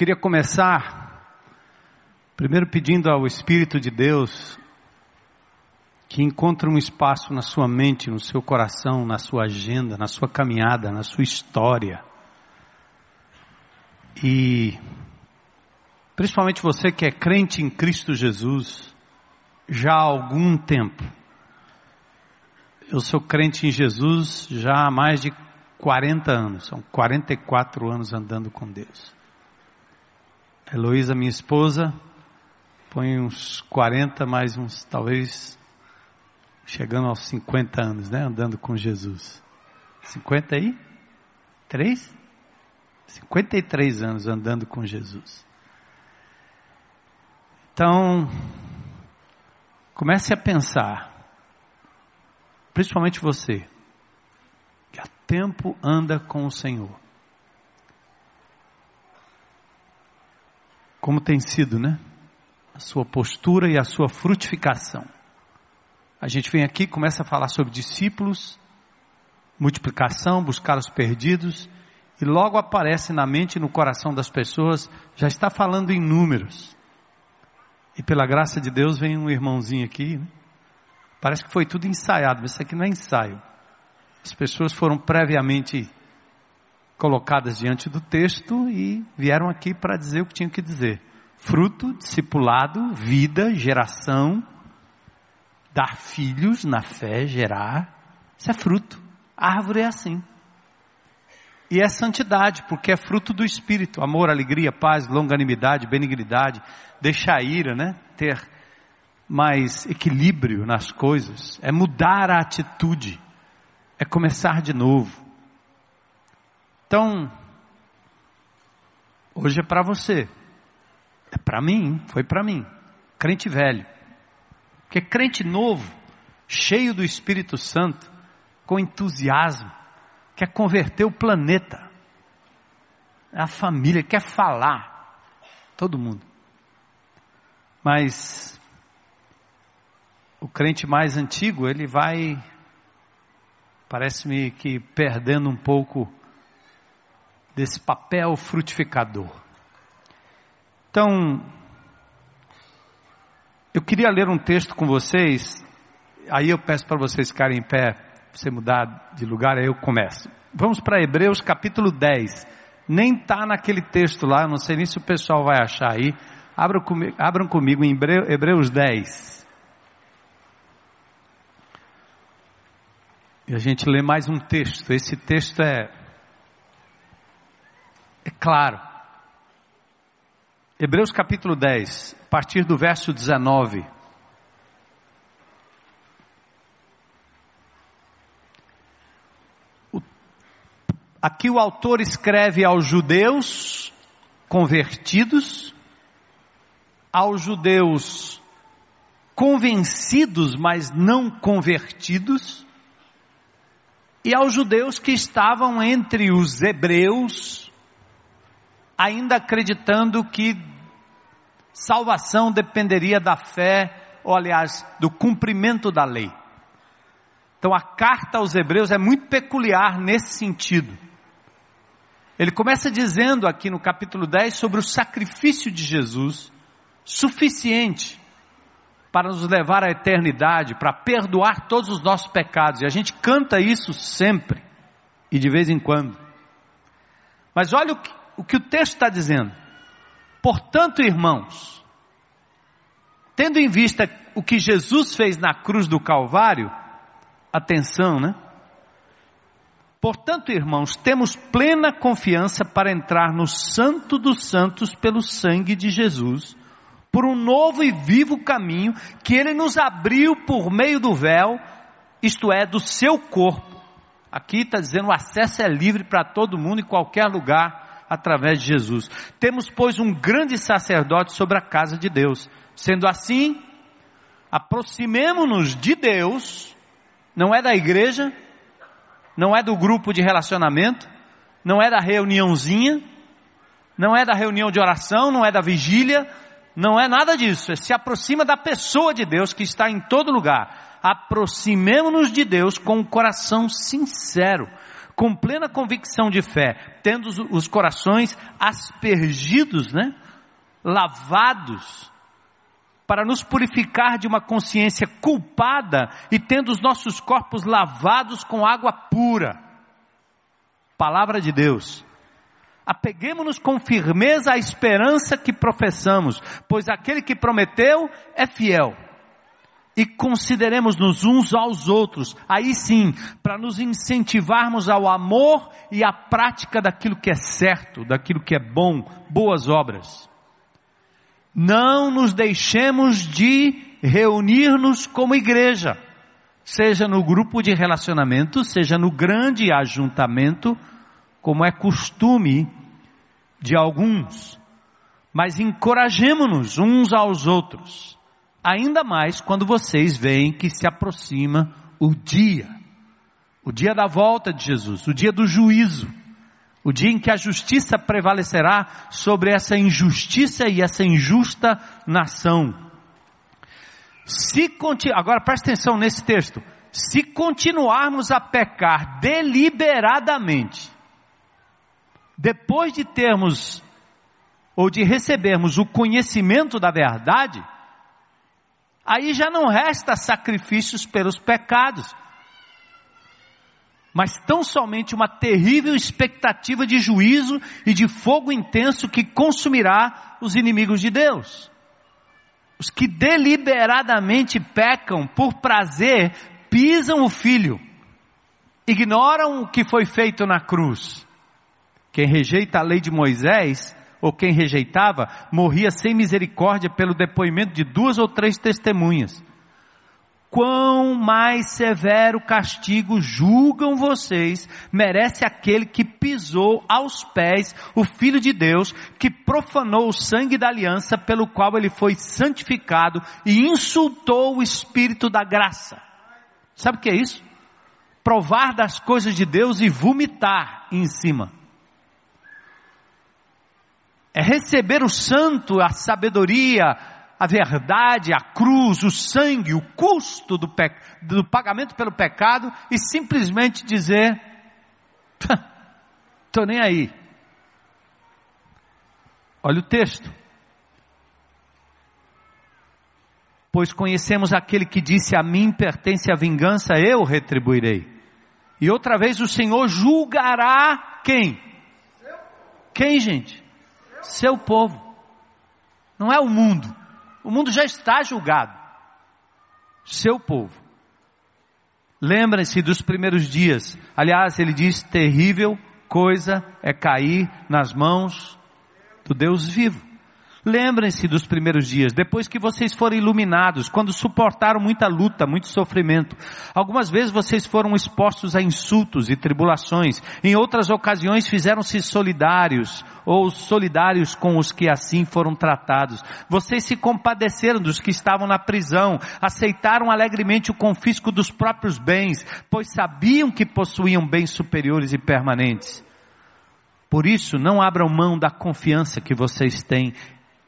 queria começar primeiro pedindo ao Espírito de Deus que encontre um espaço na sua mente, no seu coração, na sua agenda, na sua caminhada, na sua história. E principalmente você que é crente em Cristo Jesus já há algum tempo. Eu sou crente em Jesus já há mais de 40 anos, são 44 anos andando com Deus. Heloísa, minha esposa, põe uns 40, mais uns, talvez, chegando aos 50 anos, né? Andando com Jesus. 50 aí? 3? 53 anos andando com Jesus. Então, comece a pensar, principalmente você, que há tempo anda com o Senhor. Como tem sido, né? A sua postura e a sua frutificação. A gente vem aqui, começa a falar sobre discípulos, multiplicação, buscar os perdidos, e logo aparece na mente e no coração das pessoas, já está falando em números. E pela graça de Deus vem um irmãozinho aqui, né? parece que foi tudo ensaiado, mas isso aqui não é ensaio. As pessoas foram previamente colocadas diante do texto e vieram aqui para dizer o que tinham que dizer. Fruto, discipulado, vida, geração, dar filhos na fé, gerar, isso é fruto. árvore é assim. E é santidade, porque é fruto do Espírito, amor, alegria, paz, longanimidade, benignidade, deixar a ira, né? Ter mais equilíbrio nas coisas, é mudar a atitude, é começar de novo. Então, hoje é para você, é para mim, foi para mim, crente velho, porque crente novo, cheio do Espírito Santo, com entusiasmo, quer converter o planeta, a família, quer falar, todo mundo. Mas o crente mais antigo, ele vai, parece-me que perdendo um pouco desse papel frutificador. Então, eu queria ler um texto com vocês, aí eu peço para vocês ficarem em pé, você mudar de lugar, aí eu começo. Vamos para Hebreus capítulo 10. Nem está naquele texto lá, não sei nem se o pessoal vai achar aí. Abram comigo, abram comigo em Hebreus 10. E a gente lê mais um texto. Esse texto é é claro. Hebreus capítulo 10, a partir do verso 19. Aqui o autor escreve aos judeus convertidos, aos judeus convencidos, mas não convertidos, e aos judeus que estavam entre os hebreus ainda acreditando que salvação dependeria da fé, ou aliás, do cumprimento da lei. Então a carta aos Hebreus é muito peculiar nesse sentido. Ele começa dizendo aqui no capítulo 10 sobre o sacrifício de Jesus, suficiente para nos levar à eternidade, para perdoar todos os nossos pecados. E a gente canta isso sempre e de vez em quando. Mas olha o que, o que o texto está dizendo. Portanto, irmãos, tendo em vista o que Jesus fez na cruz do Calvário, atenção, né? Portanto, irmãos, temos plena confiança para entrar no Santo dos Santos pelo sangue de Jesus, por um novo e vivo caminho que Ele nos abriu por meio do véu, isto é, do seu corpo. Aqui está dizendo o acesso é livre para todo mundo em qualquer lugar através de Jesus. Temos, pois, um grande sacerdote sobre a casa de Deus. Sendo assim, aproximemo-nos de Deus, não é da igreja, não é do grupo de relacionamento, não é da reuniãozinha, não é da reunião de oração, não é da vigília, não é nada disso, é se aproxima da pessoa de Deus que está em todo lugar. Aproximemo-nos de Deus com um coração sincero, com plena convicção de fé, tendo os corações aspergidos, né? Lavados, para nos purificar de uma consciência culpada e tendo os nossos corpos lavados com água pura. Palavra de Deus. Apeguemos-nos com firmeza à esperança que professamos, pois aquele que prometeu é fiel e consideremos-nos uns aos outros, aí sim, para nos incentivarmos ao amor e à prática daquilo que é certo, daquilo que é bom, boas obras. Não nos deixemos de reunir-nos como igreja, seja no grupo de relacionamento, seja no grande ajuntamento, como é costume de alguns, mas encorajemos-nos uns aos outros Ainda mais quando vocês veem que se aproxima o dia, o dia da volta de Jesus, o dia do juízo, o dia em que a justiça prevalecerá sobre essa injustiça e essa injusta nação. Se agora preste atenção nesse texto. Se continuarmos a pecar deliberadamente, depois de termos ou de recebermos o conhecimento da verdade, aí já não resta sacrifícios pelos pecados, mas tão somente uma terrível expectativa de juízo e de fogo intenso que consumirá os inimigos de Deus. Os que deliberadamente pecam por prazer pisam o filho, ignoram o que foi feito na cruz. Quem rejeita a lei de Moisés ou quem rejeitava, morria sem misericórdia pelo depoimento de duas ou três testemunhas. Quão mais severo castigo julgam vocês merece aquele que pisou aos pés o Filho de Deus, que profanou o sangue da aliança pelo qual ele foi santificado e insultou o Espírito da graça. Sabe o que é isso? Provar das coisas de Deus e vomitar em cima é receber o santo, a sabedoria, a verdade, a cruz, o sangue, o custo do, pe... do pagamento pelo pecado e simplesmente dizer: estou nem aí. Olha o texto. Pois conhecemos aquele que disse: A mim pertence a vingança, eu retribuirei. E outra vez o Senhor julgará quem? Quem, gente? Seu povo. Não é o mundo. O mundo já está julgado. Seu povo. Lembrem-se dos primeiros dias. Aliás, ele diz: terrível coisa é cair nas mãos do Deus vivo. Lembrem-se dos primeiros dias, depois que vocês foram iluminados, quando suportaram muita luta, muito sofrimento. Algumas vezes vocês foram expostos a insultos e tribulações, em outras ocasiões fizeram-se solidários ou solidários com os que assim foram tratados. Vocês se compadeceram dos que estavam na prisão, aceitaram alegremente o confisco dos próprios bens, pois sabiam que possuíam bens superiores e permanentes. Por isso, não abram mão da confiança que vocês têm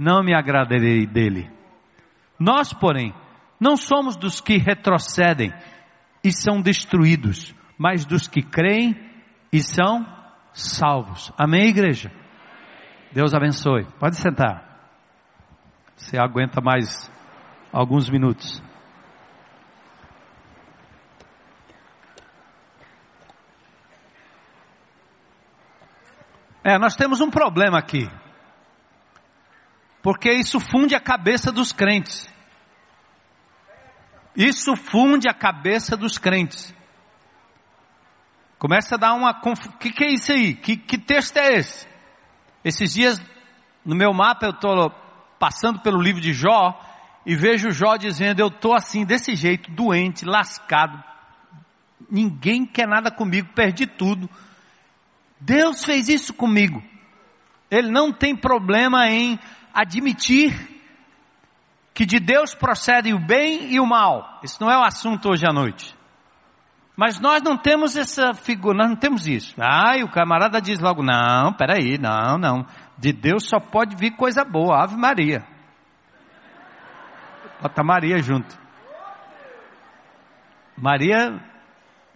não me agradarei dele. Nós, porém, não somos dos que retrocedem e são destruídos, mas dos que creem e são salvos. Amém, igreja? Deus abençoe. Pode sentar. Você aguenta mais alguns minutos. É, nós temos um problema aqui. Porque isso funde a cabeça dos crentes. Isso funde a cabeça dos crentes. Começa a dar uma. O que, que é isso aí? Que, que texto é esse? Esses dias, no meu mapa, eu estou passando pelo livro de Jó e vejo Jó dizendo: Eu estou assim, desse jeito, doente, lascado. Ninguém quer nada comigo, perdi tudo. Deus fez isso comigo. Ele não tem problema em admitir que de Deus procede o bem e o mal. Isso não é o assunto hoje à noite. Mas nós não temos essa figura, nós não temos isso. Ah, e o camarada diz logo, não, peraí, não, não. De Deus só pode vir coisa boa, Ave Maria. Bota Maria junto. Maria,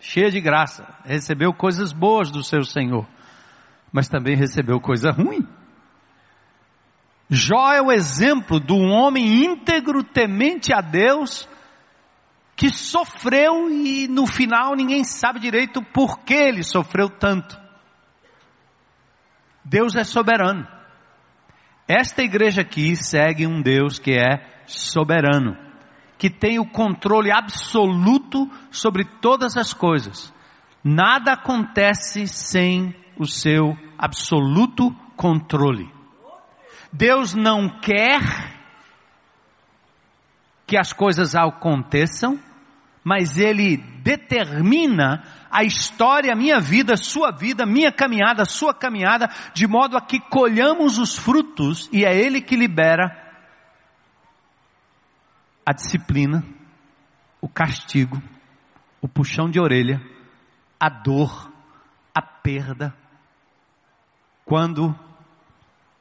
cheia de graça, recebeu coisas boas do seu Senhor, mas também recebeu coisa ruim. Jó é o exemplo de um homem íntegro, temente a Deus, que sofreu e no final ninguém sabe direito por que ele sofreu tanto. Deus é soberano. Esta igreja aqui segue um Deus que é soberano, que tem o controle absoluto sobre todas as coisas. Nada acontece sem o seu absoluto controle. Deus não quer que as coisas aconteçam, mas Ele determina a história, a minha vida, sua vida, minha caminhada, sua caminhada, de modo a que colhamos os frutos e é Ele que libera a disciplina, o castigo, o puxão de orelha, a dor, a perda, quando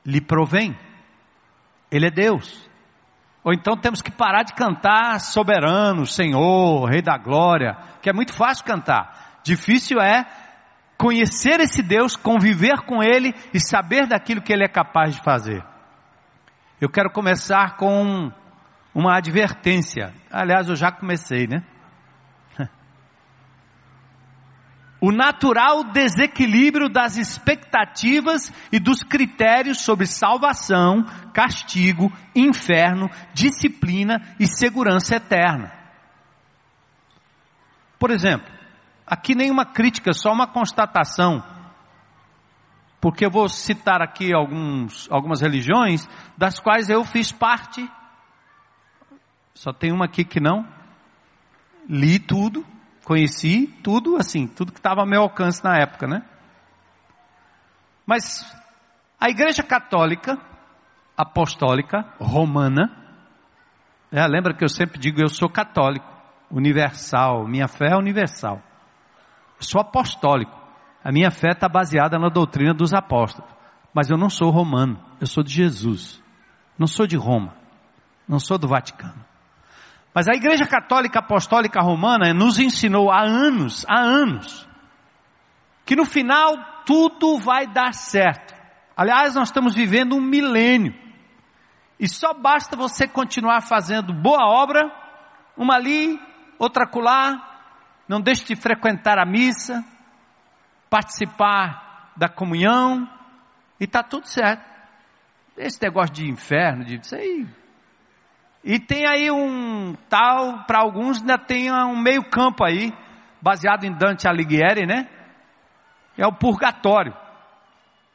lhe provém. Ele é Deus. Ou então temos que parar de cantar soberano, Senhor, Rei da Glória, que é muito fácil cantar. Difícil é conhecer esse Deus, conviver com Ele e saber daquilo que Ele é capaz de fazer. Eu quero começar com uma advertência. Aliás, eu já comecei, né? O natural desequilíbrio das expectativas e dos critérios sobre salvação, castigo, inferno, disciplina e segurança eterna. Por exemplo, aqui nenhuma crítica, só uma constatação, porque eu vou citar aqui alguns, algumas religiões das quais eu fiz parte. Só tem uma aqui que não. Li tudo, Conheci tudo assim, tudo que estava ao meu alcance na época, né? Mas a Igreja Católica, Apostólica, Romana, é, lembra que eu sempre digo, eu sou católico, universal, minha fé é universal. Eu sou apostólico, a minha fé está baseada na doutrina dos apóstolos. Mas eu não sou romano, eu sou de Jesus, não sou de Roma, não sou do Vaticano. Mas a Igreja Católica Apostólica Romana nos ensinou há anos, há anos, que no final tudo vai dar certo. Aliás, nós estamos vivendo um milênio. E só basta você continuar fazendo boa obra, uma ali, outra acolá, não deixe de frequentar a missa, participar da comunhão, e está tudo certo. Esse negócio de inferno, de isso aí, e tem aí um tal, para alguns ainda tem um meio campo aí, baseado em Dante Alighieri, né? É o purgatório.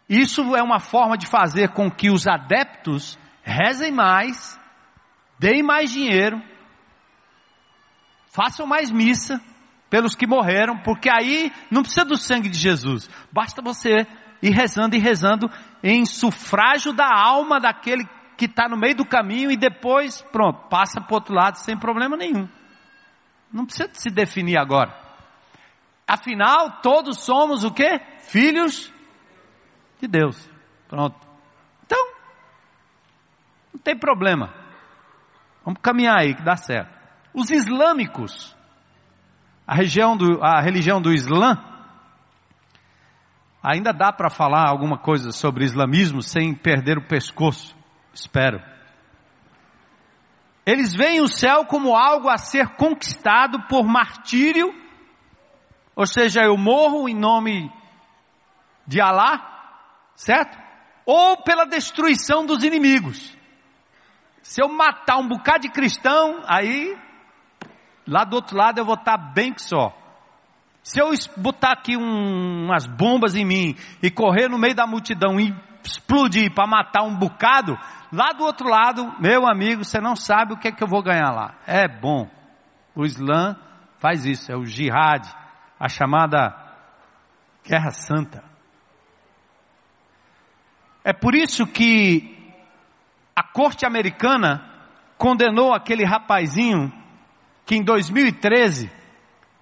Isso é uma forma de fazer com que os adeptos rezem mais, deem mais dinheiro, façam mais missa pelos que morreram, porque aí não precisa do sangue de Jesus, basta você ir rezando e rezando em sufrágio da alma daquele que está no meio do caminho e depois, pronto, passa para o outro lado sem problema nenhum. Não precisa se definir agora. Afinal, todos somos o quê? Filhos de Deus. Pronto. Então, não tem problema. Vamos caminhar aí que dá certo. Os islâmicos, a, região do, a religião do Islã, ainda dá para falar alguma coisa sobre islamismo sem perder o pescoço. Espero. Eles veem o céu como algo a ser conquistado por martírio, ou seja, eu morro em nome de Alá, certo? Ou pela destruição dos inimigos. Se eu matar um bocado de cristão, aí, lá do outro lado eu vou estar bem que só. Se eu botar aqui um, umas bombas em mim e correr no meio da multidão e explodir para matar um bocado, Lá do outro lado, meu amigo, você não sabe o que é que eu vou ganhar lá. É bom. O Islã faz isso, é o jihad, a chamada Guerra Santa. É por isso que a corte americana condenou aquele rapazinho que em 2013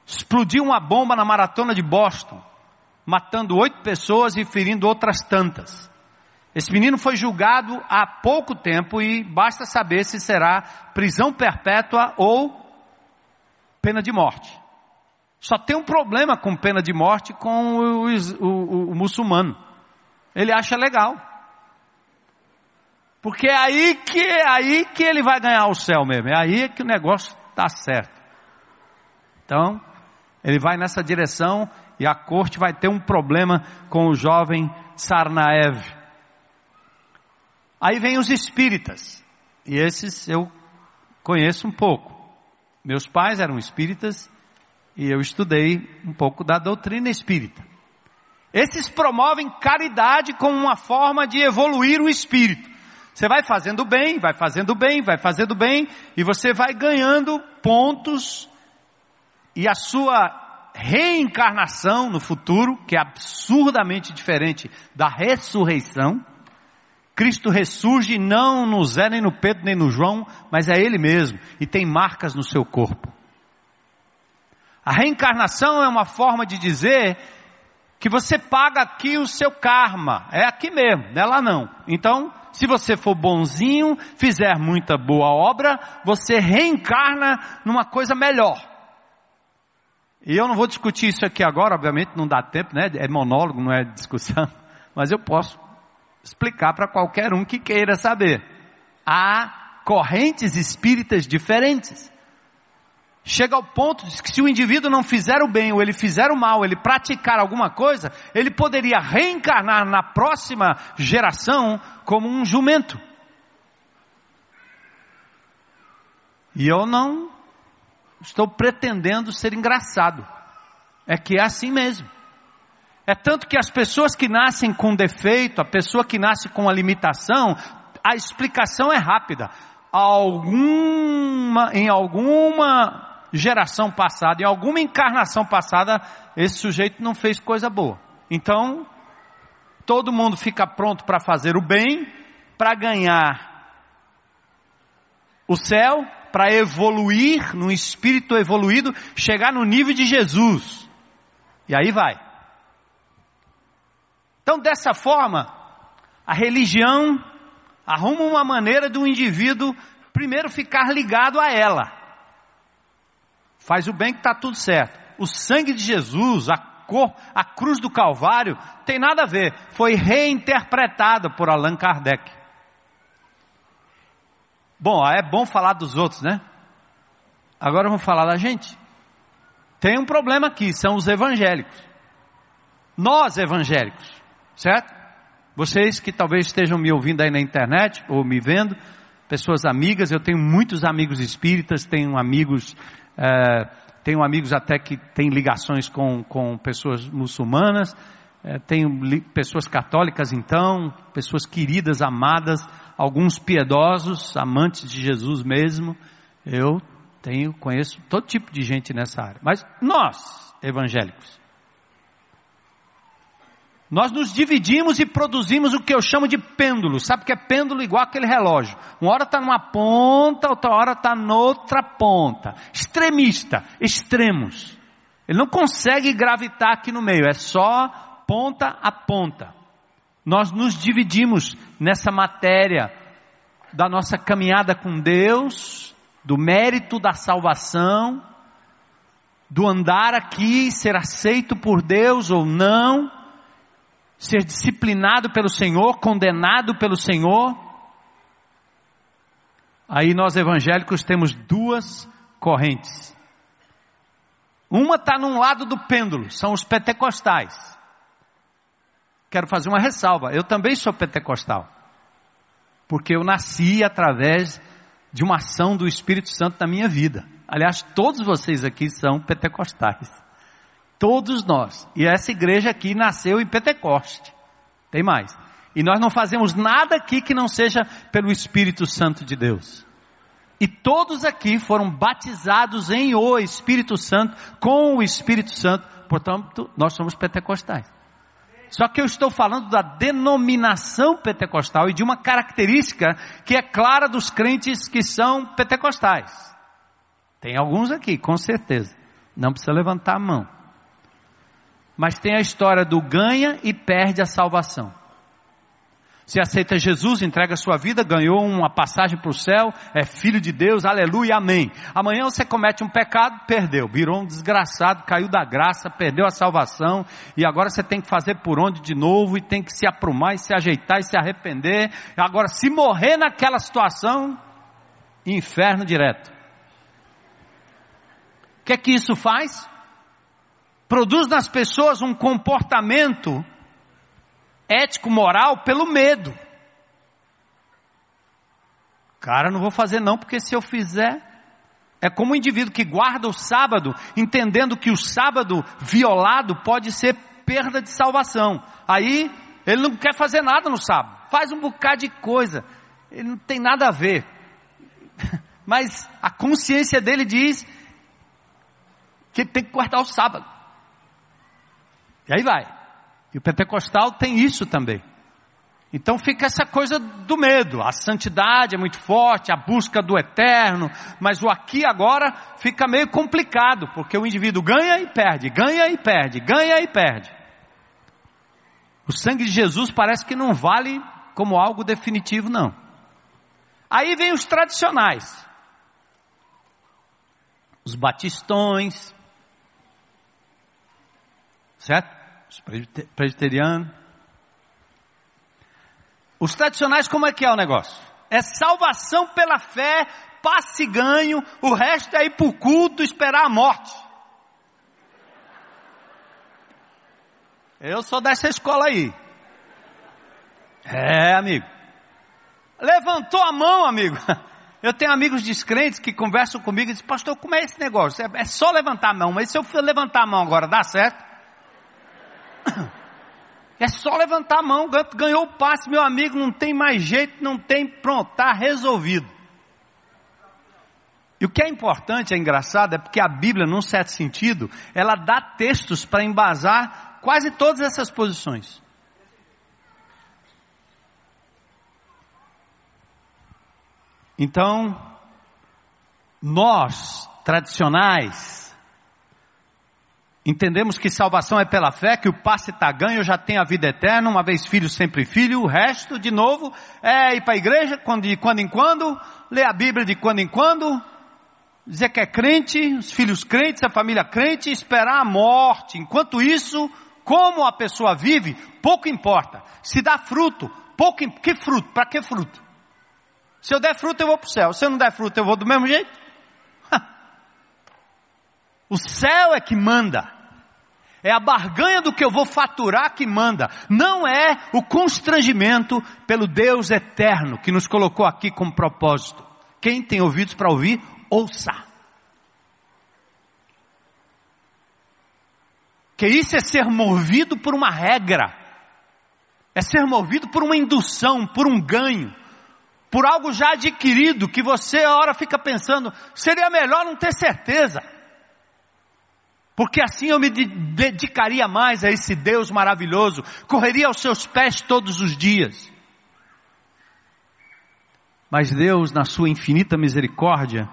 explodiu uma bomba na maratona de Boston, matando oito pessoas e ferindo outras tantas. Esse menino foi julgado há pouco tempo e basta saber se será prisão perpétua ou pena de morte. Só tem um problema com pena de morte com o, o, o, o muçulmano. Ele acha legal. Porque é aí que, é aí que ele vai ganhar o céu mesmo. É aí que o negócio está certo. Então, ele vai nessa direção e a corte vai ter um problema com o jovem Tsarnaev. Aí vem os espíritas, e esses eu conheço um pouco. Meus pais eram espíritas e eu estudei um pouco da doutrina espírita. Esses promovem caridade como uma forma de evoluir o espírito. Você vai fazendo bem, vai fazendo bem, vai fazendo bem, e você vai ganhando pontos, e a sua reencarnação no futuro, que é absurdamente diferente da ressurreição, Cristo ressurge não no Zé, nem no Pedro, nem no João, mas é Ele mesmo, e tem marcas no seu corpo. A reencarnação é uma forma de dizer que você paga aqui o seu karma, é aqui mesmo, não é lá não. Então, se você for bonzinho, fizer muita boa obra, você reencarna numa coisa melhor. E eu não vou discutir isso aqui agora, obviamente não dá tempo, né? É monólogo, não é discussão, mas eu posso explicar para qualquer um que queira saber. Há correntes espíritas diferentes. Chega ao ponto de que se o indivíduo não fizer o bem ou ele fizer o mal, ele praticar alguma coisa, ele poderia reencarnar na próxima geração como um jumento. E eu não estou pretendendo ser engraçado. É que é assim mesmo. É tanto que as pessoas que nascem com defeito, a pessoa que nasce com uma limitação, a explicação é rápida. Alguma, em alguma geração passada, em alguma encarnação passada, esse sujeito não fez coisa boa. Então, todo mundo fica pronto para fazer o bem, para ganhar o céu, para evoluir num espírito evoluído, chegar no nível de Jesus. E aí vai. Então, dessa forma, a religião arruma uma maneira do indivíduo primeiro ficar ligado a ela. Faz o bem que está tudo certo. O sangue de Jesus, a cor, a cruz do Calvário, tem nada a ver. Foi reinterpretada por Allan Kardec. Bom, é bom falar dos outros, né? Agora vamos falar da gente. Tem um problema aqui, são os evangélicos. Nós evangélicos certo? Vocês que talvez estejam me ouvindo aí na internet ou me vendo, pessoas amigas, eu tenho muitos amigos espíritas, tenho amigos, é, tenho amigos até que têm ligações com, com pessoas muçulmanas, é, tenho pessoas católicas então, pessoas queridas, amadas, alguns piedosos, amantes de Jesus mesmo. Eu tenho, conheço todo tipo de gente nessa área. Mas nós, evangélicos, nós nos dividimos e produzimos o que eu chamo de pêndulo. Sabe que é pêndulo? Igual aquele relógio. Uma hora está numa ponta, outra hora está noutra ponta. Extremista, extremos. Ele não consegue gravitar aqui no meio, é só ponta a ponta. Nós nos dividimos nessa matéria da nossa caminhada com Deus, do mérito da salvação, do andar aqui, ser aceito por Deus ou não ser disciplinado pelo Senhor, condenado pelo Senhor. Aí nós evangélicos temos duas correntes. Uma está num lado do pêndulo, são os pentecostais. Quero fazer uma ressalva, eu também sou pentecostal. Porque eu nasci através de uma ação do Espírito Santo na minha vida. Aliás, todos vocês aqui são pentecostais. Todos nós. E essa igreja aqui nasceu em Pentecoste. Tem mais. E nós não fazemos nada aqui que não seja pelo Espírito Santo de Deus. E todos aqui foram batizados em o Espírito Santo, com o Espírito Santo. Portanto, nós somos pentecostais. Só que eu estou falando da denominação pentecostal e de uma característica que é clara dos crentes que são pentecostais. Tem alguns aqui, com certeza. Não precisa levantar a mão. Mas tem a história do ganha e perde a salvação. Se aceita Jesus, entrega sua vida, ganhou uma passagem para o céu, é filho de Deus, aleluia, amém. Amanhã você comete um pecado, perdeu, virou um desgraçado, caiu da graça, perdeu a salvação, e agora você tem que fazer por onde de novo, e tem que se aprumar, e se ajeitar, e se arrepender. Agora, se morrer naquela situação, inferno direto. O que é que isso faz? Produz nas pessoas um comportamento ético, moral, pelo medo. Cara, não vou fazer não, porque se eu fizer, é como um indivíduo que guarda o sábado, entendendo que o sábado violado pode ser perda de salvação. Aí, ele não quer fazer nada no sábado, faz um bocado de coisa, ele não tem nada a ver. Mas a consciência dele diz que ele tem que guardar o sábado. E aí vai. E o pentecostal tem isso também. Então fica essa coisa do medo. A santidade é muito forte, a busca do eterno, mas o aqui agora fica meio complicado, porque o indivíduo ganha e perde, ganha e perde, ganha e perde. O sangue de Jesus parece que não vale como algo definitivo, não. Aí vem os tradicionais. Os batistões. Certo? Os presbiterianos. Os tradicionais, como é que é o negócio? É salvação pela fé, passe e ganho, o resto é ir para o culto esperar a morte. Eu sou dessa escola aí. É, amigo. Levantou a mão, amigo. Eu tenho amigos descrentes que conversam comigo e dizem, pastor, como é esse negócio? É, é só levantar a mão, mas se eu levantar a mão agora, dá certo? É só levantar a mão, ganhou o passe, meu amigo, não tem mais jeito, não tem, pronto, está resolvido. E o que é importante, é engraçado, é porque a Bíblia, num certo sentido, ela dá textos para embasar quase todas essas posições. Então, nós, tradicionais, Entendemos que salvação é pela fé, que o passe está ganho, já tenho a vida eterna, uma vez filho, sempre filho, o resto, de novo, é ir para a igreja de quando em quando, ler a Bíblia de quando em quando, dizer que é crente, os filhos crentes, a família crente, esperar a morte. Enquanto isso, como a pessoa vive, pouco importa. Se dá fruto, pouco, que fruto? Para que fruto? Se eu der fruto, eu vou para o céu. Se eu não der fruto, eu vou do mesmo jeito. O céu é que manda. É a barganha do que eu vou faturar que manda. Não é o constrangimento pelo Deus eterno que nos colocou aqui como propósito. Quem tem ouvidos para ouvir, ouça. Que isso é ser movido por uma regra. É ser movido por uma indução, por um ganho, por algo já adquirido que você a hora fica pensando, seria melhor não ter certeza porque assim eu me dedicaria mais a esse Deus maravilhoso, correria aos seus pés todos os dias. Mas Deus, na sua infinita misericórdia,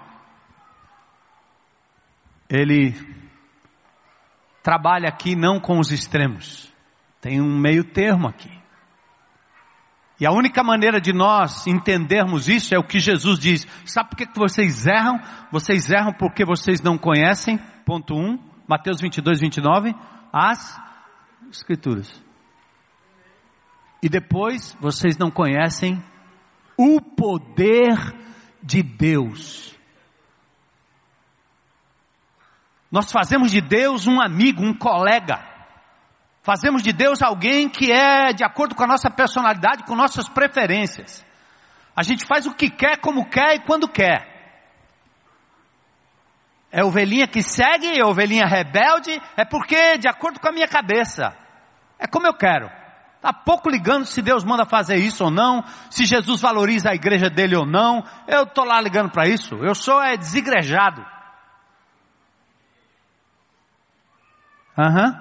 Ele trabalha aqui não com os extremos, tem um meio termo aqui. E a única maneira de nós entendermos isso é o que Jesus diz. Sabe por que vocês erram? Vocês erram porque vocês não conhecem, ponto 1. Um. Mateus 22, 29, as Escrituras. E depois, vocês não conhecem o poder de Deus. Nós fazemos de Deus um amigo, um colega. Fazemos de Deus alguém que é de acordo com a nossa personalidade, com nossas preferências. A gente faz o que quer, como quer e quando quer. É ovelhinha que segue, é ovelhinha rebelde, é porque de acordo com a minha cabeça. É como eu quero. Está pouco ligando se Deus manda fazer isso ou não, se Jesus valoriza a igreja dele ou não. Eu estou lá ligando para isso. Eu sou é desigrejado. Uhum.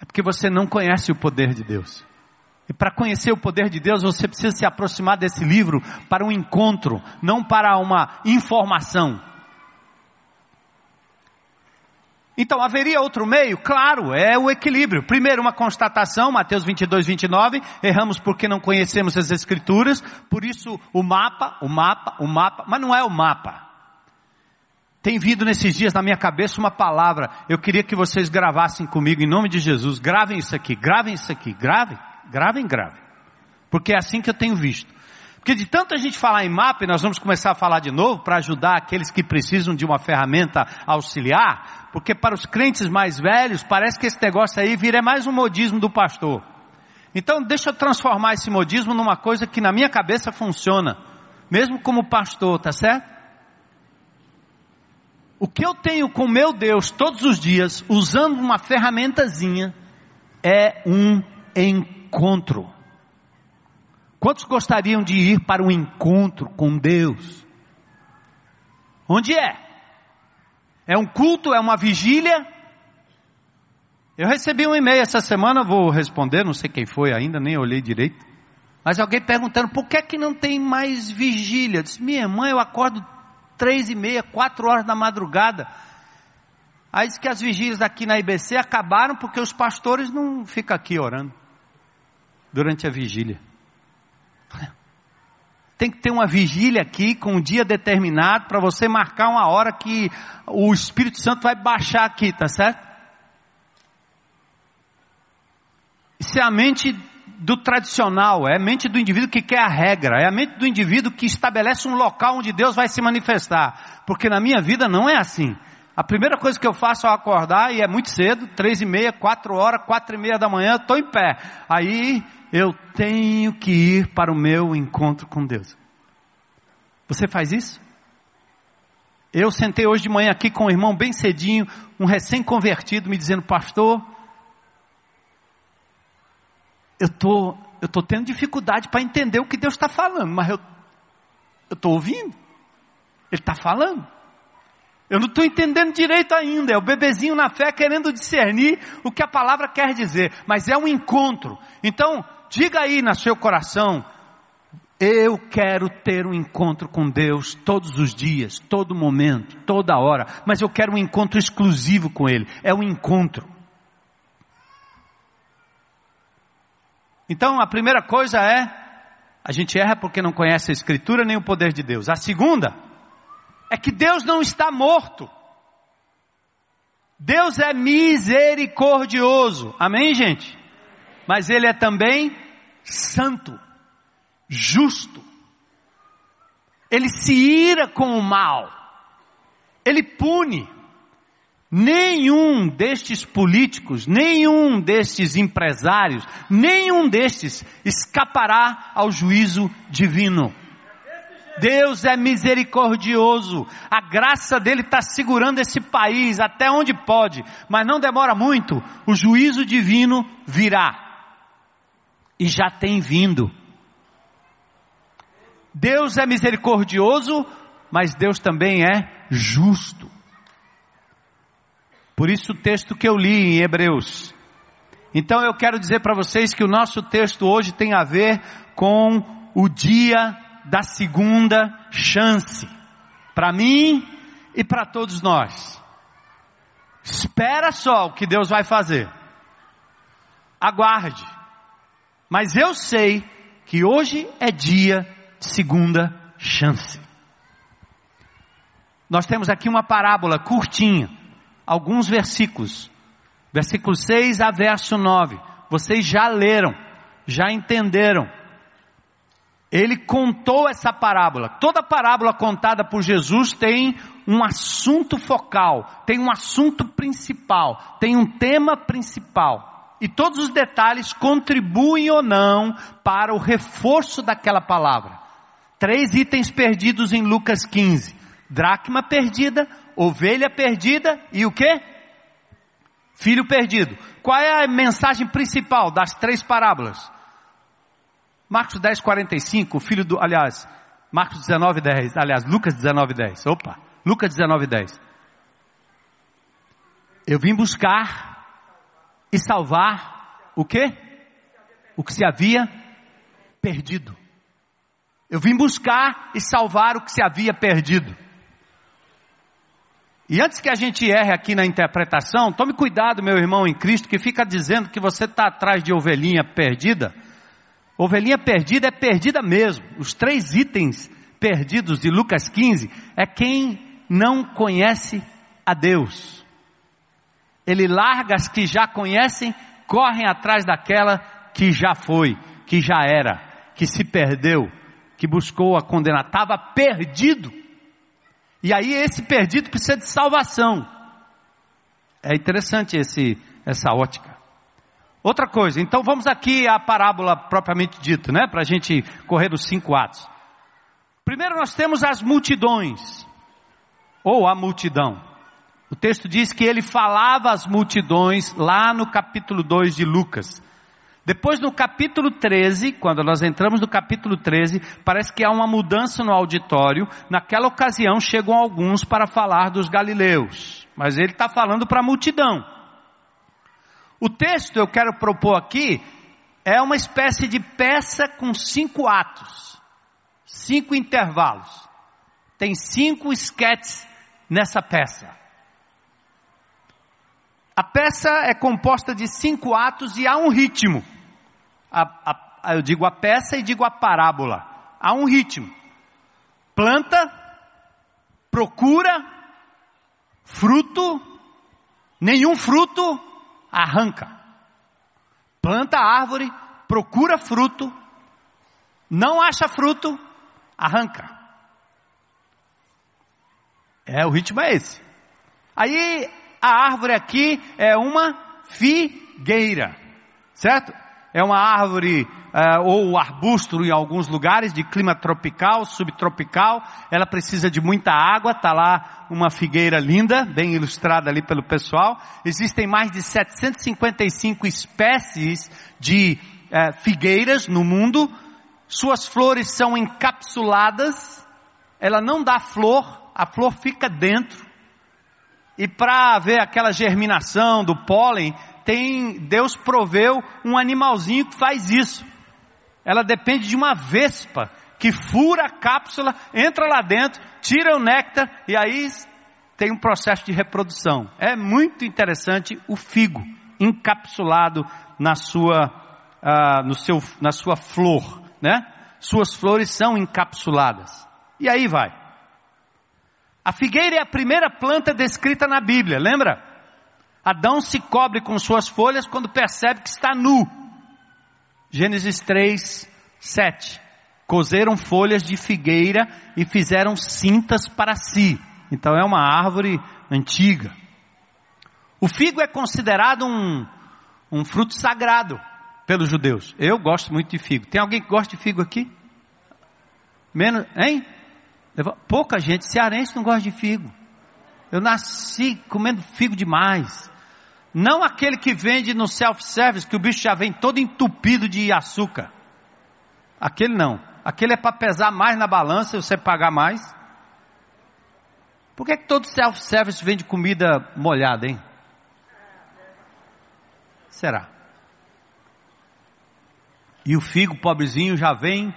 É É porque você não conhece o poder de Deus. E para conhecer o poder de Deus, você precisa se aproximar desse livro para um encontro, não para uma informação. Então, haveria outro meio? Claro, é o equilíbrio. Primeiro, uma constatação, Mateus 22, 29, erramos porque não conhecemos as Escrituras, por isso o mapa, o mapa, o mapa, mas não é o mapa. Tem vindo nesses dias na minha cabeça uma palavra, eu queria que vocês gravassem comigo, em nome de Jesus, gravem isso aqui, gravem isso aqui, gravem, gravem, gravem. Porque é assim que eu tenho visto. Porque de tanta gente falar em mapa, e nós vamos começar a falar de novo para ajudar aqueles que precisam de uma ferramenta auxiliar, porque para os crentes mais velhos parece que esse negócio aí vira mais um modismo do pastor. Então deixa eu transformar esse modismo numa coisa que na minha cabeça funciona, mesmo como pastor, tá certo? O que eu tenho com meu Deus todos os dias, usando uma ferramentazinha, é um encontro. Quantos gostariam de ir para um encontro com Deus? Onde é? É um culto? É uma vigília? Eu recebi um e-mail essa semana, vou responder, não sei quem foi ainda, nem olhei direito. Mas alguém perguntando, por que é que não tem mais vigília? Eu disse, minha irmã, eu acordo três e meia, quatro horas da madrugada. Aí diz que as vigílias aqui na IBC acabaram porque os pastores não ficam aqui orando durante a vigília. Tem que ter uma vigília aqui com um dia determinado para você marcar uma hora que o Espírito Santo vai baixar aqui, tá certo? Isso é a mente do tradicional, é a mente do indivíduo que quer a regra, é a mente do indivíduo que estabelece um local onde Deus vai se manifestar. Porque na minha vida não é assim. A primeira coisa que eu faço ao acordar, e é muito cedo, três e meia, quatro horas, quatro e meia da manhã, estou em pé. Aí eu tenho que ir para o meu encontro com Deus. Você faz isso? Eu sentei hoje de manhã aqui com um irmão bem cedinho, um recém-convertido, me dizendo, pastor, eu tô, eu tô tendo dificuldade para entender o que Deus está falando, mas eu estou ouvindo. Ele está falando. Eu não estou entendendo direito ainda. É o bebezinho na fé querendo discernir o que a palavra quer dizer. Mas é um encontro. Então, diga aí no seu coração: eu quero ter um encontro com Deus todos os dias, todo momento, toda hora. Mas eu quero um encontro exclusivo com Ele. É um encontro. Então, a primeira coisa é: a gente erra porque não conhece a Escritura nem o poder de Deus. A segunda é que Deus não está morto. Deus é misericordioso. Amém, gente? Mas Ele é também santo, justo. Ele se ira com o mal. Ele pune. Nenhum destes políticos, nenhum destes empresários, nenhum destes escapará ao juízo divino. Deus é misericordioso, a graça dele está segurando esse país até onde pode, mas não demora muito, o juízo divino virá. E já tem vindo. Deus é misericordioso, mas Deus também é justo. Por isso o texto que eu li em Hebreus. Então eu quero dizer para vocês que o nosso texto hoje tem a ver com o dia da segunda chance. Para mim e para todos nós. Espera só o que Deus vai fazer. Aguarde. Mas eu sei que hoje é dia de segunda chance. Nós temos aqui uma parábola curtinha, alguns versículos, versículo 6 a verso 9. Vocês já leram, já entenderam. Ele contou essa parábola. Toda parábola contada por Jesus tem um assunto focal, tem um assunto principal, tem um tema principal. E todos os detalhes contribuem ou não para o reforço daquela palavra. Três itens perdidos em Lucas 15: dracma perdida, ovelha perdida e o que? Filho perdido. Qual é a mensagem principal das três parábolas? Marcos 10, 45, filho do, aliás, Marcos 19, 10, aliás, Lucas 19, 10, opa, Lucas 19, 10. Eu vim buscar e salvar o quê? O que se havia perdido. Eu vim buscar e salvar o que se havia perdido. E antes que a gente erre aqui na interpretação, tome cuidado, meu irmão em Cristo, que fica dizendo que você está atrás de ovelhinha perdida. Ovelhinha perdida é perdida mesmo. Os três itens perdidos de Lucas 15 é quem não conhece a Deus. Ele larga as que já conhecem, correm atrás daquela que já foi, que já era, que se perdeu, que buscou a condenar, estava perdido. E aí esse perdido precisa de salvação. É interessante esse, essa ótica. Outra coisa, então vamos aqui à parábola propriamente dita, né? Para a gente correr os cinco atos. Primeiro nós temos as multidões, ou a multidão. O texto diz que ele falava às multidões lá no capítulo 2 de Lucas. Depois no capítulo 13, quando nós entramos no capítulo 13, parece que há uma mudança no auditório. Naquela ocasião chegam alguns para falar dos galileus, mas ele está falando para a multidão. O texto eu quero propor aqui é uma espécie de peça com cinco atos, cinco intervalos. Tem cinco esquetes nessa peça. A peça é composta de cinco atos e há um ritmo a, a, eu digo a peça e digo a parábola. Há um ritmo. Planta, procura, fruto, nenhum fruto, arranca. Planta árvore, procura fruto, não acha fruto, arranca. É, o ritmo é esse. Aí, a árvore aqui é uma figueira, certo? É uma árvore uh, ou arbusto em alguns lugares de clima tropical, subtropical. Ela precisa de muita água. Está lá uma figueira linda, bem ilustrada ali pelo pessoal. Existem mais de 755 espécies de uh, figueiras no mundo. Suas flores são encapsuladas. Ela não dá flor, a flor fica dentro. E para ver aquela germinação do pólen, tem, Deus proveu um animalzinho que faz isso. Ela depende de uma vespa que fura a cápsula, entra lá dentro, tira o néctar e aí tem um processo de reprodução. É muito interessante o figo encapsulado na sua, uh, no seu, na sua flor, né? Suas flores são encapsuladas. E aí vai. A figueira é a primeira planta descrita na Bíblia, lembra? Adão se cobre com suas folhas quando percebe que está nu. Gênesis 3, 7. Cozeram folhas de figueira e fizeram cintas para si. Então é uma árvore antiga. O figo é considerado um, um fruto sagrado pelos judeus. Eu gosto muito de figo. Tem alguém que gosta de figo aqui? Menos, hein? Pouca gente cearense não gosta de figo. Eu nasci comendo figo demais. Não aquele que vende no self-service, que o bicho já vem todo entupido de açúcar. Aquele não. Aquele é para pesar mais na balança e você pagar mais. Por que, que todo self-service vende comida molhada, hein? Será? E o figo pobrezinho já vem,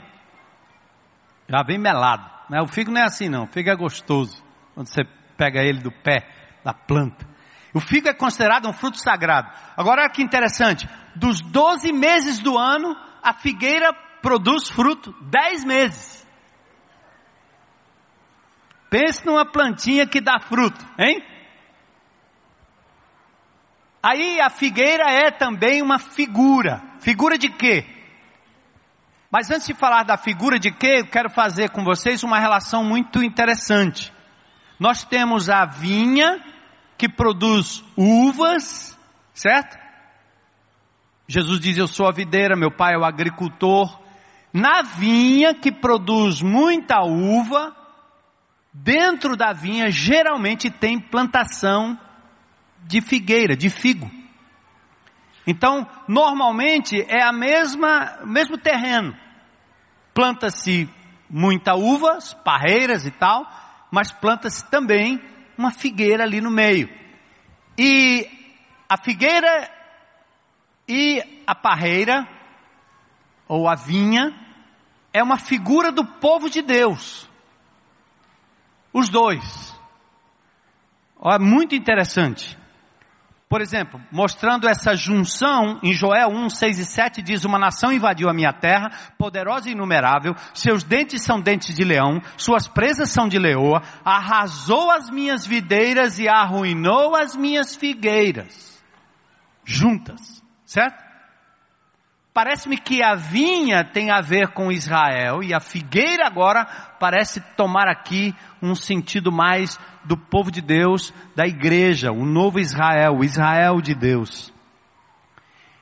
já vem melado. Né? O figo não é assim não, o figo é gostoso. Quando você pega ele do pé, da planta. O figo é considerado um fruto sagrado. Agora olha que interessante. Dos 12 meses do ano, a figueira produz fruto 10 meses. Pense numa plantinha que dá fruto, hein? Aí a figueira é também uma figura. Figura de quê? Mas antes de falar da figura de quê, eu quero fazer com vocês uma relação muito interessante. Nós temos a vinha que produz uvas, certo? Jesus diz: Eu sou a videira, meu pai é o agricultor. Na vinha que produz muita uva, dentro da vinha geralmente tem plantação de figueira, de figo. Então, normalmente é a mesma, mesmo terreno. Planta-se muita uva, parreiras e tal, mas planta-se também uma figueira ali no meio. E a figueira E a parreira, ou a vinha, é uma figura do povo de Deus. Os dois. É muito interessante. Por exemplo, mostrando essa junção, em Joel 1, 6 e 7 diz, uma nação invadiu a minha terra, poderosa e inumerável, seus dentes são dentes de leão, suas presas são de leoa, arrasou as minhas videiras e arruinou as minhas figueiras. Juntas, certo? Parece-me que a vinha tem a ver com Israel e a figueira agora parece tomar aqui um sentido mais do povo de Deus, da igreja, o novo Israel, o Israel de Deus.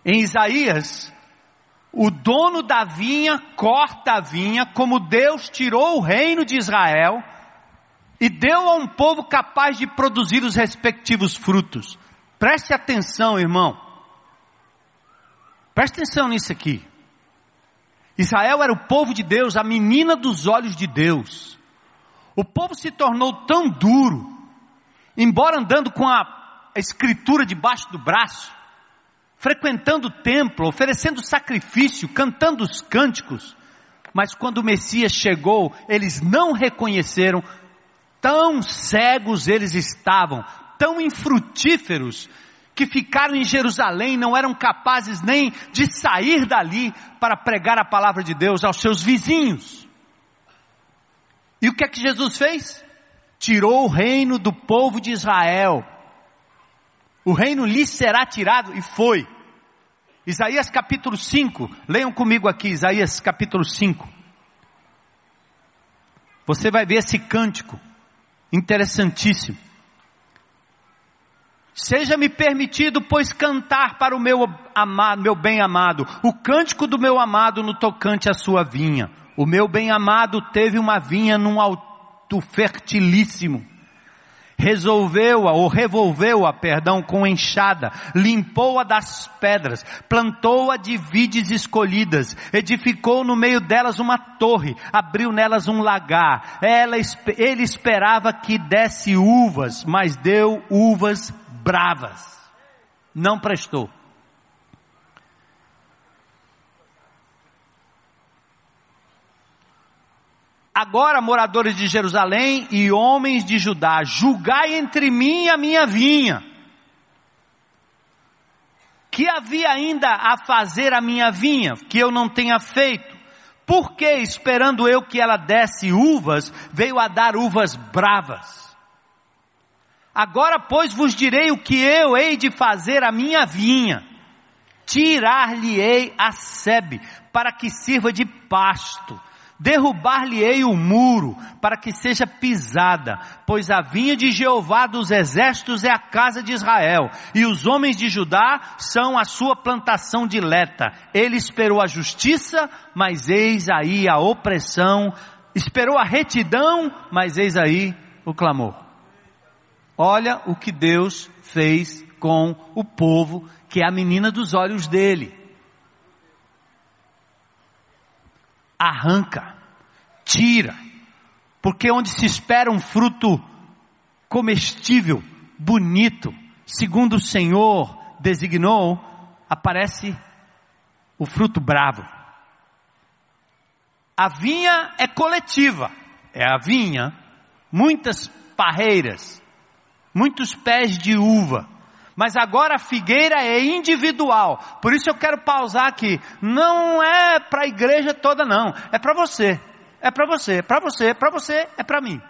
Em Isaías, o dono da vinha corta a vinha, como Deus tirou o reino de Israel e deu a um povo capaz de produzir os respectivos frutos. Preste atenção, irmão. Presta atenção nisso aqui. Israel era o povo de Deus, a menina dos olhos de Deus. O povo se tornou tão duro, embora andando com a escritura debaixo do braço, frequentando o templo, oferecendo sacrifício, cantando os cânticos, mas quando o Messias chegou, eles não reconheceram, tão cegos eles estavam, tão infrutíferos, que ficaram em Jerusalém não eram capazes nem de sair dali para pregar a palavra de Deus aos seus vizinhos. E o que é que Jesus fez? Tirou o reino do povo de Israel. O reino lhe será tirado e foi. Isaías capítulo 5, leiam comigo aqui, Isaías capítulo 5. Você vai ver esse cântico interessantíssimo. Seja-me permitido, pois, cantar para o meu amado, meu bem-amado, o cântico do meu amado no tocante à sua vinha. O meu bem-amado teve uma vinha num alto fertilíssimo. Resolveu-a, ou revolveu-a, perdão, com enxada, limpou-a das pedras, plantou-a de vides escolhidas, edificou no meio delas uma torre, abriu nelas um lagar. Ela, ele esperava que desse uvas, mas deu uvas bravas. Não prestou. Agora, moradores de Jerusalém e homens de Judá, julgai entre mim e a minha vinha. Que havia ainda a fazer a minha vinha, que eu não tenha feito? Porque, esperando eu que ela desse uvas, veio a dar uvas bravas? Agora, pois, vos direi o que eu hei de fazer a minha vinha. Tirar-lhe-ei a sebe, para que sirva de pasto. Derrubar-lhe-ei o muro, para que seja pisada, pois a vinha de Jeová dos exércitos é a casa de Israel, e os homens de Judá são a sua plantação dileta. Ele esperou a justiça, mas eis aí a opressão, esperou a retidão, mas eis aí o clamor. Olha o que Deus fez com o povo, que é a menina dos olhos dele. Arranca, tira, porque onde se espera um fruto comestível, bonito, segundo o Senhor designou, aparece o fruto bravo. A vinha é coletiva, é a vinha, muitas parreiras, muitos pés de uva. Mas agora a figueira é individual. Por isso eu quero pausar aqui. Não é para a igreja toda, não. É para você. É para você, é para você, é para você, é para mim.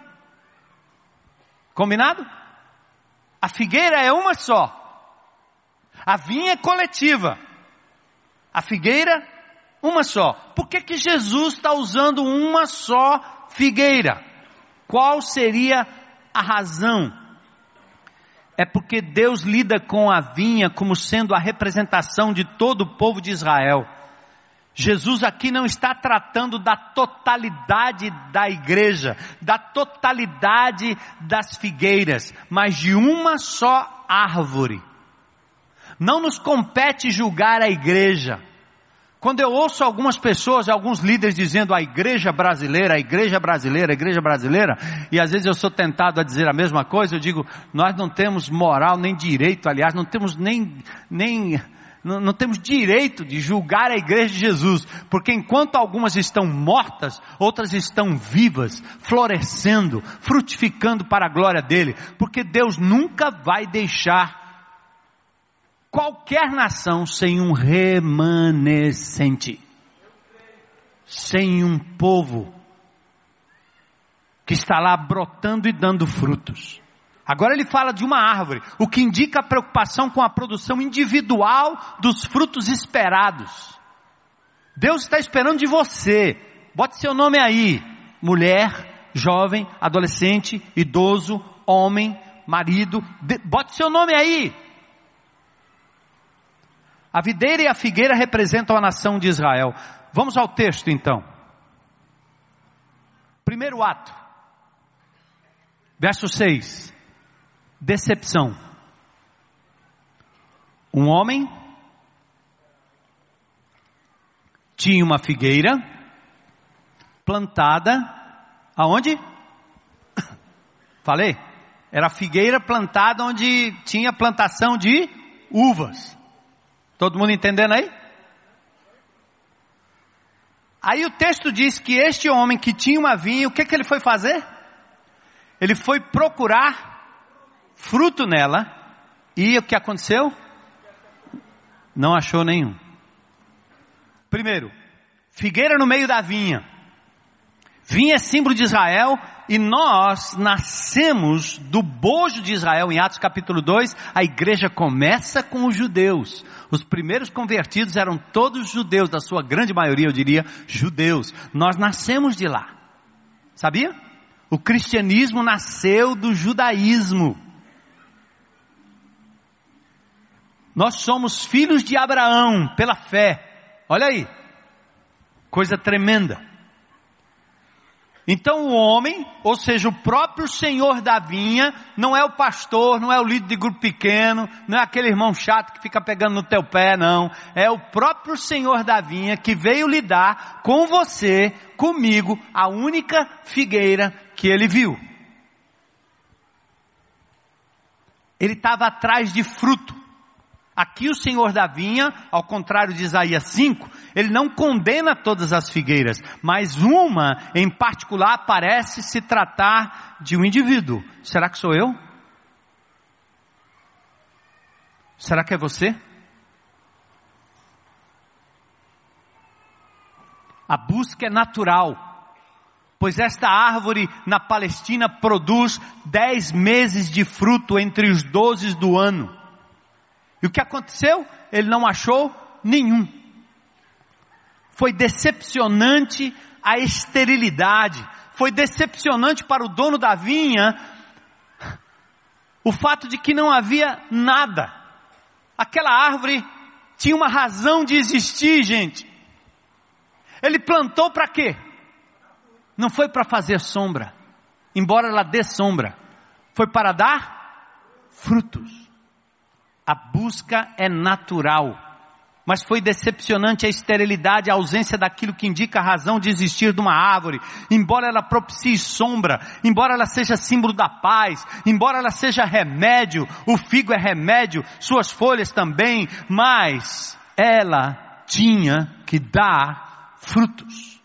Combinado? A figueira é uma só. A vinha é coletiva. A figueira, uma só. Por que, que Jesus está usando uma só figueira? Qual seria a razão? É porque Deus lida com a vinha como sendo a representação de todo o povo de Israel. Jesus aqui não está tratando da totalidade da igreja, da totalidade das figueiras, mas de uma só árvore. Não nos compete julgar a igreja, quando eu ouço algumas pessoas, alguns líderes dizendo a igreja brasileira, a igreja brasileira, a igreja brasileira, e às vezes eu sou tentado a dizer a mesma coisa, eu digo, nós não temos moral nem direito, aliás, não temos nem, nem Não, não, temos direito de julgar a igreja de Jesus, porque enquanto algumas estão mortas, outras estão vivas, florescendo, frutificando para a glória dele, porque Deus nunca vai deixar qualquer nação sem um remanescente, sem um povo que está lá brotando e dando frutos. Agora ele fala de uma árvore, o que indica a preocupação com a produção individual dos frutos esperados. Deus está esperando de você. Bote seu nome aí: mulher, jovem, adolescente, idoso, homem, marido. Bote seu nome aí. A videira e a figueira representam a nação de Israel. Vamos ao texto então. Primeiro ato. Verso 6. Decepção. Um homem tinha uma figueira plantada aonde? Falei? Era figueira plantada onde tinha plantação de uvas. Todo mundo entendendo aí? Aí o texto diz que este homem que tinha uma vinha, o que, que ele foi fazer? Ele foi procurar fruto nela e o que aconteceu? Não achou nenhum. Primeiro, figueira no meio da vinha. Vinha é símbolo de Israel e nós nascemos do bojo de Israel. Em Atos capítulo 2, a igreja começa com os judeus. Os primeiros convertidos eram todos judeus, da sua grande maioria, eu diria, judeus. Nós nascemos de lá. Sabia? O cristianismo nasceu do judaísmo. Nós somos filhos de Abraão pela fé. Olha aí. Coisa tremenda. Então o homem, ou seja, o próprio senhor da vinha, não é o pastor, não é o líder de grupo pequeno, não é aquele irmão chato que fica pegando no teu pé, não. É o próprio senhor da vinha que veio lidar com você, comigo, a única figueira que ele viu. Ele estava atrás de fruto. Aqui o Senhor da vinha, ao contrário de Isaías 5, ele não condena todas as figueiras, mas uma em particular parece se tratar de um indivíduo. Será que sou eu? Será que é você? A busca é natural pois esta árvore na Palestina produz dez meses de fruto entre os doze do ano. E o que aconteceu? Ele não achou nenhum. Foi decepcionante a esterilidade, foi decepcionante para o dono da vinha o fato de que não havia nada. Aquela árvore tinha uma razão de existir, gente. Ele plantou para quê? Não foi para fazer sombra, embora ela dê sombra, foi para dar frutos. A busca é natural, mas foi decepcionante a esterilidade, a ausência daquilo que indica a razão de existir de uma árvore, embora ela propicie sombra, embora ela seja símbolo da paz, embora ela seja remédio, o figo é remédio, suas folhas também, mas ela tinha que dar frutos.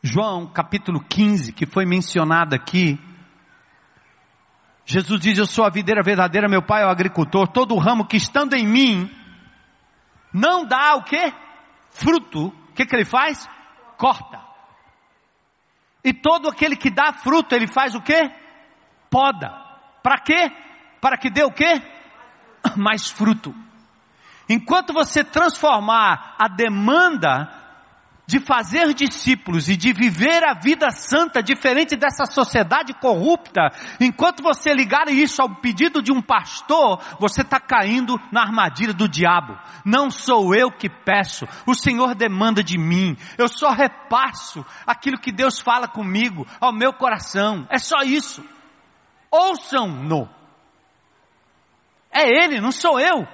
João capítulo 15, que foi mencionado aqui, Jesus diz: Eu sou a videira verdadeira, meu pai é o agricultor. Todo ramo que estando em mim não dá o que? Fruto. O que, que ele faz? Corta. E todo aquele que dá fruto, ele faz o que? Poda. Para quê? Para que dê o que? Mais fruto. Enquanto você transformar a demanda de fazer discípulos e de viver a vida santa diferente dessa sociedade corrupta, enquanto você ligar isso ao pedido de um pastor, você está caindo na armadilha do diabo. Não sou eu que peço, o Senhor demanda de mim. Eu só repasso aquilo que Deus fala comigo, ao meu coração. É só isso. Ouçam-no. É Ele, não sou eu.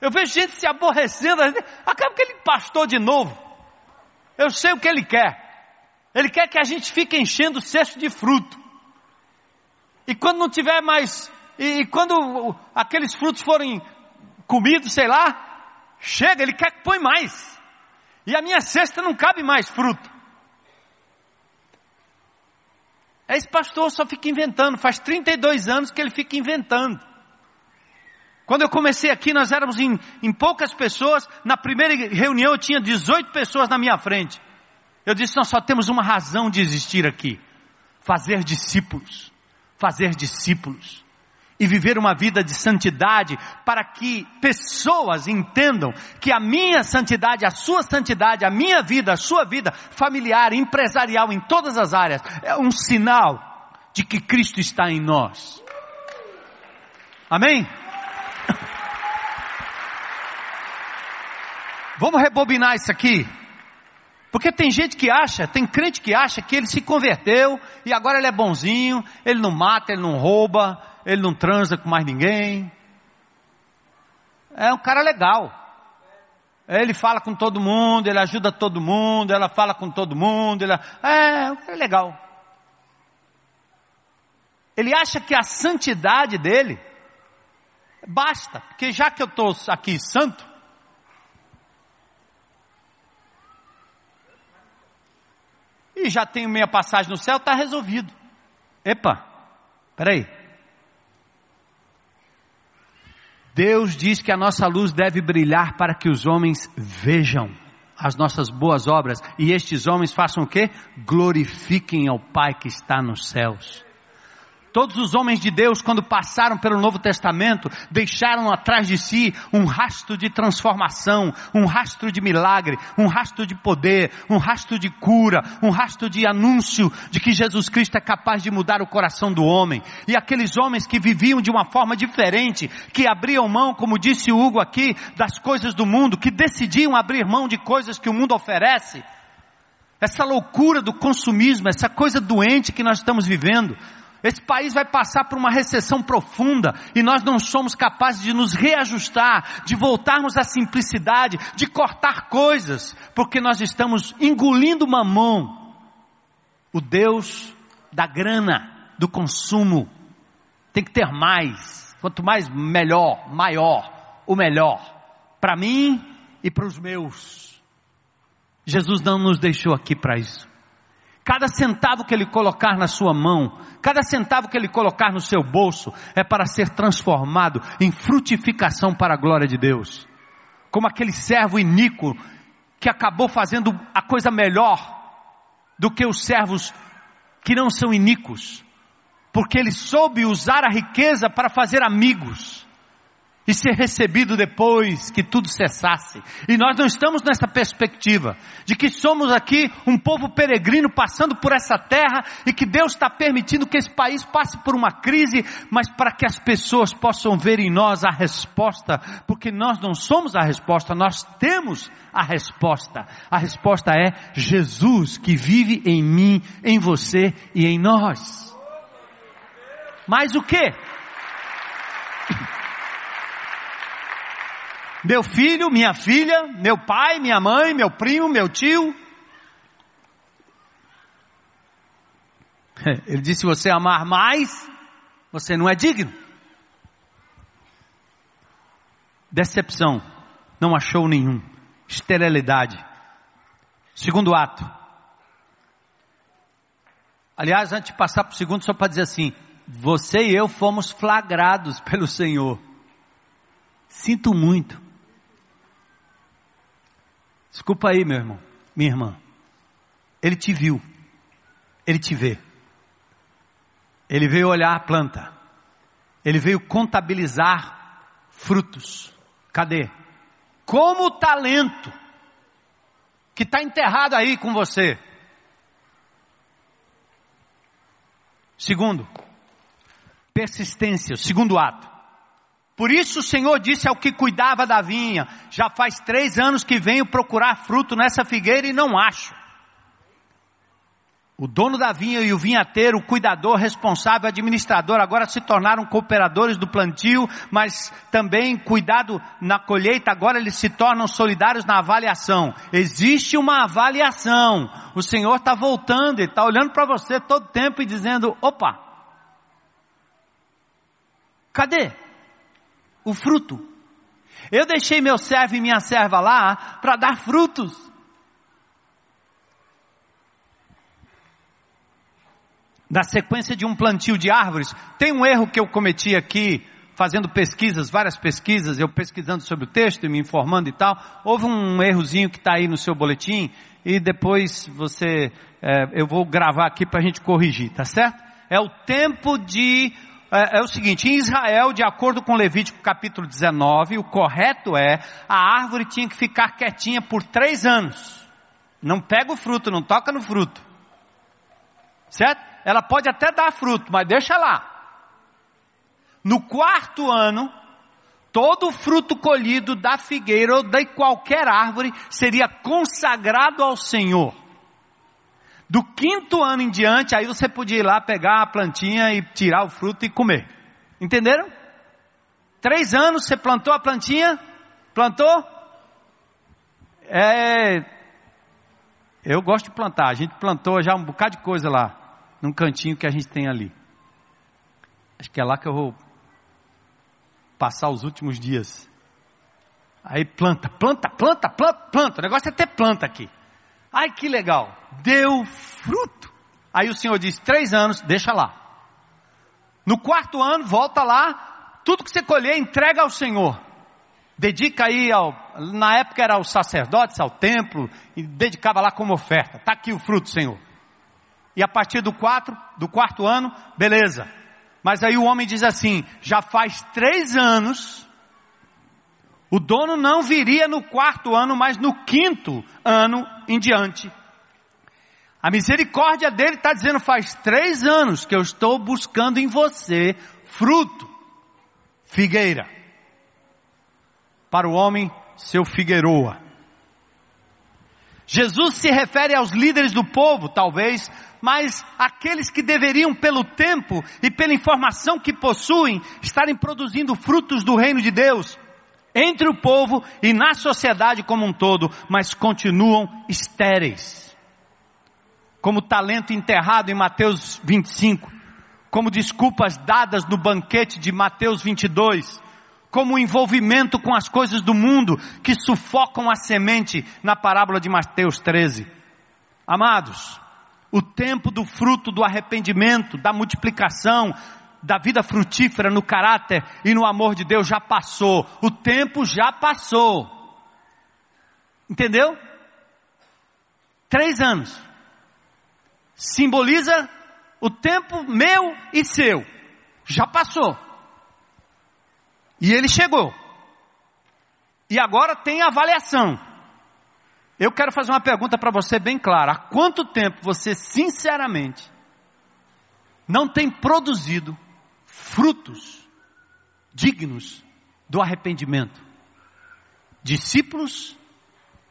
Eu vejo gente se aborrecendo, acaba que ele pastor de novo. Eu sei o que ele quer. Ele quer que a gente fique enchendo o cesto de fruto. E quando não tiver mais, e, e quando aqueles frutos forem comidos, sei lá, chega, ele quer que põe mais. E a minha cesta não cabe mais fruto. Esse pastor só fica inventando, faz 32 anos que ele fica inventando. Quando eu comecei aqui, nós éramos em, em poucas pessoas, na primeira reunião eu tinha 18 pessoas na minha frente. Eu disse, nós só temos uma razão de existir aqui, fazer discípulos, fazer discípulos e viver uma vida de santidade para que pessoas entendam que a minha santidade, a sua santidade, a minha vida, a sua vida familiar, empresarial, em todas as áreas, é um sinal de que Cristo está em nós. Amém? Vamos rebobinar isso aqui. Porque tem gente que acha, tem crente que acha que ele se converteu e agora ele é bonzinho, ele não mata, ele não rouba, ele não transa com mais ninguém. É um cara legal. Ele fala com todo mundo, ele ajuda todo mundo, ela fala com todo mundo, ele... é, um cara legal. Ele acha que a santidade dele basta, porque já que eu estou aqui santo, e já tenho minha passagem no céu, está resolvido. Epa, peraí. Deus diz que a nossa luz deve brilhar para que os homens vejam as nossas boas obras e estes homens façam o quê? Glorifiquem ao Pai que está nos céus. Todos os homens de Deus, quando passaram pelo Novo Testamento, deixaram atrás de si um rastro de transformação, um rastro de milagre, um rastro de poder, um rastro de cura, um rastro de anúncio de que Jesus Cristo é capaz de mudar o coração do homem. E aqueles homens que viviam de uma forma diferente, que abriam mão, como disse Hugo aqui, das coisas do mundo, que decidiam abrir mão de coisas que o mundo oferece. Essa loucura do consumismo, essa coisa doente que nós estamos vivendo, esse país vai passar por uma recessão profunda e nós não somos capazes de nos reajustar, de voltarmos à simplicidade, de cortar coisas, porque nós estamos engolindo mamão, o Deus da grana, do consumo. Tem que ter mais. Quanto mais, melhor, maior, o melhor. Para mim e para os meus. Jesus não nos deixou aqui para isso. Cada centavo que ele colocar na sua mão, cada centavo que ele colocar no seu bolso, é para ser transformado em frutificação para a glória de Deus. Como aquele servo iníquo que acabou fazendo a coisa melhor do que os servos que não são iníquos, porque ele soube usar a riqueza para fazer amigos e ser recebido depois que tudo cessasse. E nós não estamos nessa perspectiva de que somos aqui um povo peregrino passando por essa terra e que Deus está permitindo que esse país passe por uma crise, mas para que as pessoas possam ver em nós a resposta, porque nós não somos a resposta, nós temos a resposta. A resposta é Jesus que vive em mim, em você e em nós. Mas o que? Meu filho, minha filha, meu pai, minha mãe, meu primo, meu tio. Ele disse: se você amar mais, você não é digno. Decepção, não achou nenhum. Esterilidade. Segundo ato. Aliás, antes de passar para o segundo, só para dizer assim: você e eu fomos flagrados pelo Senhor. Sinto muito. Desculpa aí, meu irmão, minha irmã. Ele te viu. Ele te vê. Ele veio olhar a planta. Ele veio contabilizar frutos. Cadê? Como o talento que está enterrado aí com você. Segundo, persistência, o segundo ato. Por isso o Senhor disse ao que cuidava da vinha: Já faz três anos que venho procurar fruto nessa figueira e não acho. O dono da vinha e o vinhateiro, o cuidador, responsável, administrador, agora se tornaram cooperadores do plantio, mas também cuidado na colheita, agora eles se tornam solidários na avaliação. Existe uma avaliação. O Senhor está voltando, Ele está olhando para você todo tempo e dizendo: opa, Cadê? O fruto. Eu deixei meu servo e minha serva lá para dar frutos. Na sequência de um plantio de árvores, tem um erro que eu cometi aqui, fazendo pesquisas, várias pesquisas, eu pesquisando sobre o texto e me informando e tal. Houve um errozinho que está aí no seu boletim e depois você, é, eu vou gravar aqui para a gente corrigir, tá certo? É o tempo de é, é, o seguinte, em Israel, de acordo com Levítico capítulo 19, o correto é, a árvore tinha que ficar quietinha por três anos. Não pega o fruto, não toca no fruto. Certo? Ela pode até dar fruto, mas deixa lá. No quarto ano, todo o fruto colhido da figueira ou de qualquer árvore seria consagrado ao Senhor. Do quinto ano em diante, aí você podia ir lá pegar a plantinha e tirar o fruto e comer. Entenderam? Três anos você plantou a plantinha? Plantou? É. Eu gosto de plantar. A gente plantou já um bocado de coisa lá, num cantinho que a gente tem ali. Acho que é lá que eu vou passar os últimos dias. Aí planta, planta, planta, planta, planta. O negócio é ter planta aqui. Ai que legal, deu fruto. Aí o Senhor diz: três anos, deixa lá. No quarto ano, volta lá, tudo que você colher, entrega ao Senhor. Dedica aí ao, na época era aos sacerdotes, ao templo, e dedicava lá como oferta. Está aqui o fruto, Senhor. E a partir do, quatro, do quarto ano, beleza. Mas aí o homem diz assim: já faz três anos o dono não viria no quarto ano, mas no quinto ano em diante. A misericórdia dele está dizendo: faz três anos que eu estou buscando em você fruto, figueira. Para o homem, seu figueroa. Jesus se refere aos líderes do povo, talvez, mas aqueles que deveriam, pelo tempo e pela informação que possuem, estarem produzindo frutos do reino de Deus entre o povo e na sociedade como um todo, mas continuam estéreis. Como talento enterrado em Mateus 25, como desculpas dadas no banquete de Mateus 22, como envolvimento com as coisas do mundo que sufocam a semente na parábola de Mateus 13. Amados, o tempo do fruto do arrependimento, da multiplicação, da vida frutífera no caráter e no amor de Deus já passou. O tempo já passou. Entendeu? Três anos. Simboliza o tempo meu e seu. Já passou. E ele chegou. E agora tem avaliação. Eu quero fazer uma pergunta para você bem clara. Há quanto tempo você, sinceramente, não tem produzido frutos dignos do arrependimento. Discípulos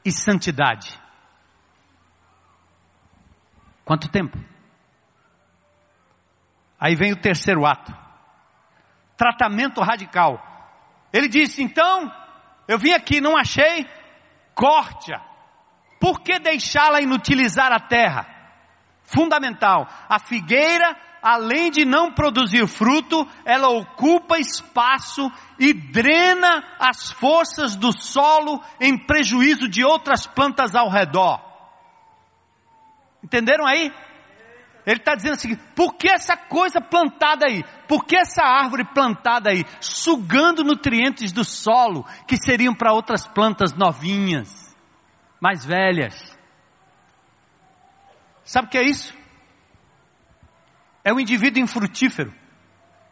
e santidade. Quanto tempo? Aí vem o terceiro ato. Tratamento radical. Ele disse: então, eu vim aqui, não achei, corte-a. Por que deixá-la inutilizar a terra? Fundamental. A figueira além de não produzir fruto, ela ocupa espaço e drena as forças do solo em prejuízo de outras plantas ao redor. Entenderam aí? Ele está dizendo assim: por que essa coisa plantada aí? Por que essa árvore plantada aí? Sugando nutrientes do solo que seriam para outras plantas novinhas, mais velhas. Sabe o que é isso? É um indivíduo infrutífero,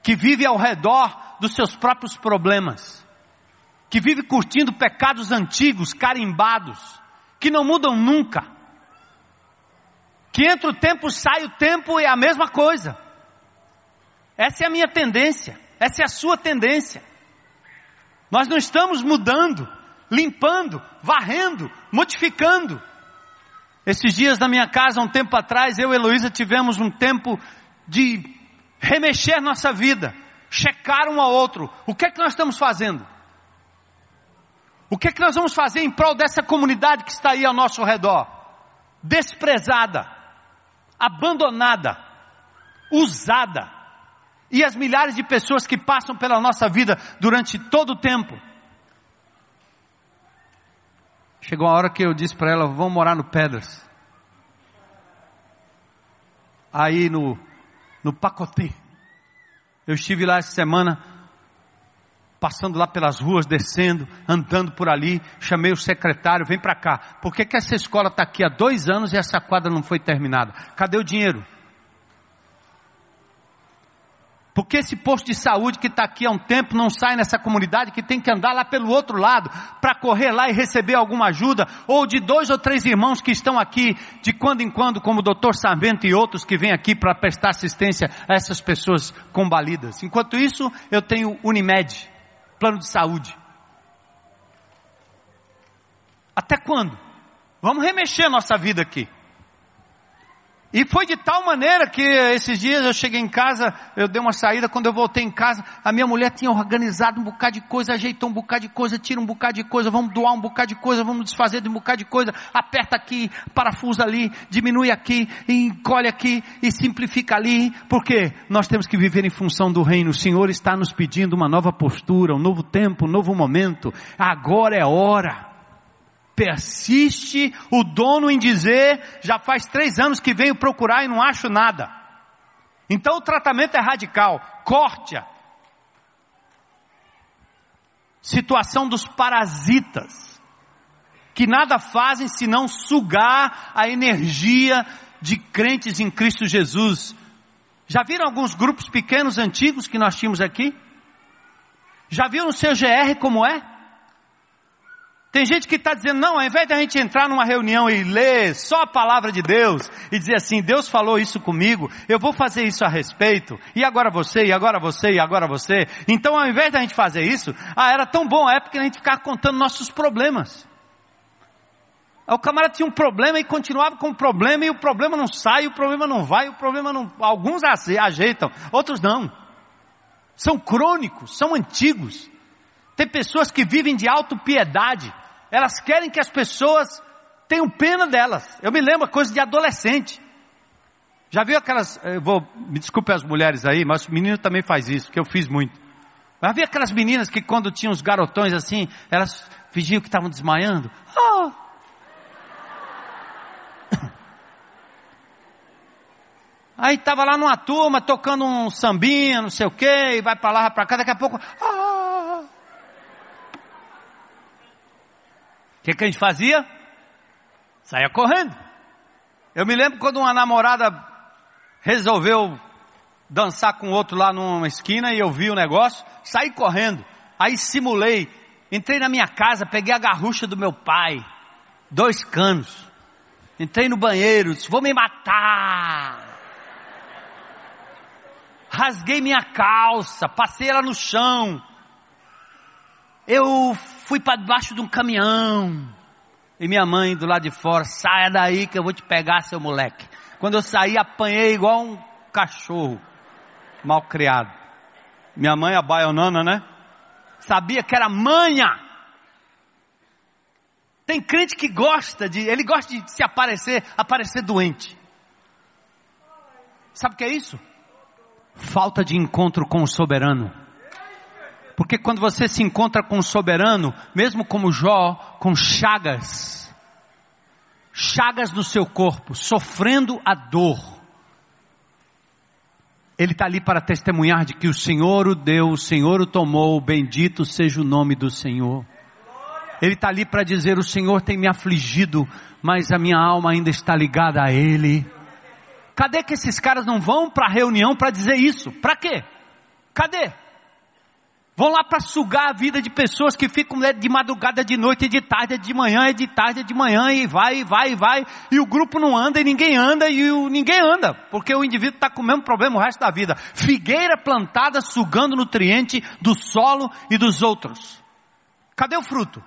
que vive ao redor dos seus próprios problemas, que vive curtindo pecados antigos, carimbados, que não mudam nunca, que entra o tempo, sai o tempo e é a mesma coisa. Essa é a minha tendência, essa é a sua tendência. Nós não estamos mudando, limpando, varrendo, modificando. Esses dias na minha casa, um tempo atrás, eu e Heloísa tivemos um tempo de remexer nossa vida, checar um ao outro. O que é que nós estamos fazendo? O que é que nós vamos fazer em prol dessa comunidade que está aí ao nosso redor? Desprezada, abandonada, usada, E as milhares de pessoas que passam pela nossa vida durante todo o tempo. Chegou a hora que eu disse para ela: vamos morar no Pedras. Aí no, no Pacotê. Eu estive lá essa semana, passando lá pelas ruas, descendo, andando por ali, chamei o secretário, vem para cá. Por que, que essa escola está aqui há dois anos e essa quadra não foi terminada? Cadê o dinheiro? Porque esse posto de saúde que está aqui há um tempo não sai nessa comunidade que tem que andar lá pelo outro lado para correr lá e receber alguma ajuda, ou de dois ou três irmãos que estão aqui de quando em quando, como o doutor Sarmento e outros que vêm aqui para prestar assistência a essas pessoas combalidas. Enquanto isso, eu tenho Unimed, plano de saúde. Até quando? Vamos remexer nossa vida aqui. E foi de tal maneira que esses dias eu cheguei em casa, eu dei uma saída, quando eu voltei em casa, a minha mulher tinha organizado um bocado de coisa, ajeitou um bocado de coisa, tira um bocado de coisa, vamos doar um bocado de coisa, vamos desfazer de um bocado de coisa, aperta aqui, parafusa ali, diminui aqui, encolhe aqui e simplifica ali, porque nós temos que viver em função do reino. O Senhor está nos pedindo uma nova postura, um novo tempo, um novo momento. Agora é hora persiste o dono em dizer: já faz três anos que venho procurar e não acho nada. Então o tratamento é radical, corte-a. Situação dos parasitas, que nada fazem senão sugar a energia de crentes em Cristo Jesus. Já viram alguns grupos pequenos antigos que nós tínhamos aqui? Já viram o seu GR como é? Tem gente que está dizendo, não, ao invés de a gente entrar numa reunião e ler só a palavra de Deus e dizer assim, Deus falou isso comigo, eu vou fazer isso a respeito, e agora você, e agora você, e agora você. Então ao invés de a gente fazer isso, ah, era tão bom a época que a gente ficava contando nossos problemas. O camarada tinha um problema e continuava com o problema, e o problema não sai, o problema não vai, o problema não. Alguns ajeitam, outros não. São crônicos, são antigos. Tem pessoas que vivem de autopiedade. Elas querem que as pessoas tenham pena delas. Eu me lembro coisa de adolescente. Já viu aquelas, vou, me desculpe as mulheres aí, mas o menino também faz isso, que eu fiz muito. Mas havia aquelas meninas que quando tinham os garotões assim, elas fingiam que estavam desmaiando. Oh. Aí estava lá numa turma tocando um sambinha, não sei o que, e vai para lá, para cá, daqui a pouco, oh. Que, que a gente fazia? Saia correndo. Eu me lembro quando uma namorada resolveu dançar com outro lá numa esquina e eu vi o negócio, saí correndo. Aí simulei, entrei na minha casa, peguei a garrucha do meu pai, dois canos. Entrei no banheiro, disse, vou me matar. Rasguei minha calça, passei ela no chão. Eu fui para debaixo de um caminhão. E minha mãe do lado de fora, saia daí que eu vou te pegar, seu moleque. Quando eu saí, apanhei igual um cachorro mal criado. Minha mãe, a baionana, né? Sabia que era manha. Tem crente que gosta de, ele gosta de se aparecer, aparecer doente. Sabe o que é isso? Falta de encontro com o soberano. Porque quando você se encontra com o soberano, mesmo como Jó, com chagas, chagas no seu corpo, sofrendo a dor, ele está ali para testemunhar de que o Senhor o deu, o Senhor o tomou, bendito seja o nome do Senhor. Ele está ali para dizer: O Senhor tem me afligido, mas a minha alma ainda está ligada a Ele. Cadê que esses caras não vão para a reunião para dizer isso? Para quê? Cadê? Vão lá para sugar a vida de pessoas que ficam né, de madrugada, de noite, de tarde, de manhã, de tarde, de manhã, e vai, e vai, e vai, e o grupo não anda, e ninguém anda, e o, ninguém anda, porque o indivíduo está com o mesmo problema o resto da vida. Figueira plantada sugando nutriente do solo e dos outros. Cadê o fruto?